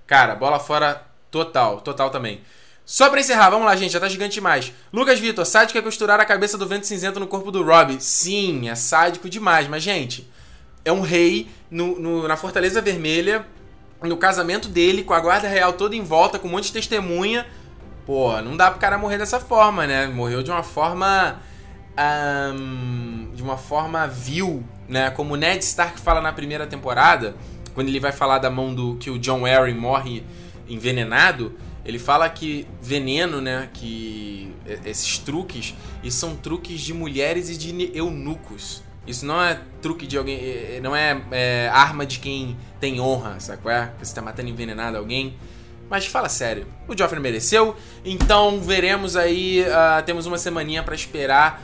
Cara, bola fora total, total também. Só pra encerrar, vamos lá, gente, já tá gigante demais. Lucas Vitor, sádico é costurar a cabeça do vento cinzento no corpo do Rob. Sim, é sádico demais, mas, gente, é um rei no, no, na Fortaleza Vermelha, no casamento dele, com a guarda real toda em volta, com um monte de testemunha. Pô, não dá pro cara morrer dessa forma, né? Morreu de uma forma. Um, de uma forma vil, né? Como o Ned Stark fala na primeira temporada, quando ele vai falar da mão do que o John Arryn morre envenenado ele fala que veneno, né? Que esses truques, isso são truques de mulheres e de eunucos. Isso não é truque de alguém. Não é, é arma de quem tem honra, sabe qual é? Você tá matando envenenado alguém. Mas fala sério, o Joffrey mereceu. Então veremos aí. Uh, temos uma semaninha para esperar.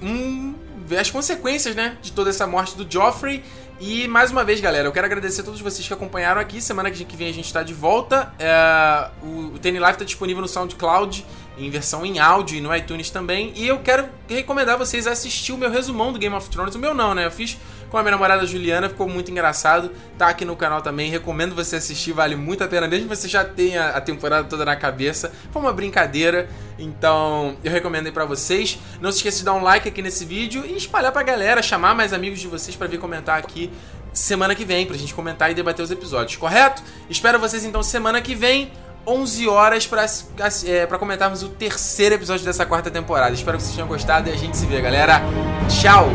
Hum, ver as consequências, né? De toda essa morte do Joffrey. E mais uma vez, galera, eu quero agradecer a todos vocês que acompanharam aqui. Semana que vem a gente está de volta. É, o, o Live está disponível no SoundCloud, em versão em áudio e no iTunes também. E eu quero recomendar vocês a assistir o meu resumão do Game of Thrones. O meu não, né? Eu fiz com a minha namorada Juliana, ficou muito engraçado. Tá aqui no canal também, recomendo você assistir, vale muito a pena, mesmo que você já tenha a temporada toda na cabeça. Foi uma brincadeira, então eu recomendo aí pra vocês. Não se esqueça de dar um like aqui nesse vídeo e espalhar pra galera, chamar mais amigos de vocês para vir comentar aqui semana que vem, pra gente comentar e debater os episódios, correto? Espero vocês então semana que vem. 11 horas para é, pra comentarmos o terceiro episódio dessa quarta temporada. Espero que vocês tenham gostado e a gente se vê, galera. Tchau!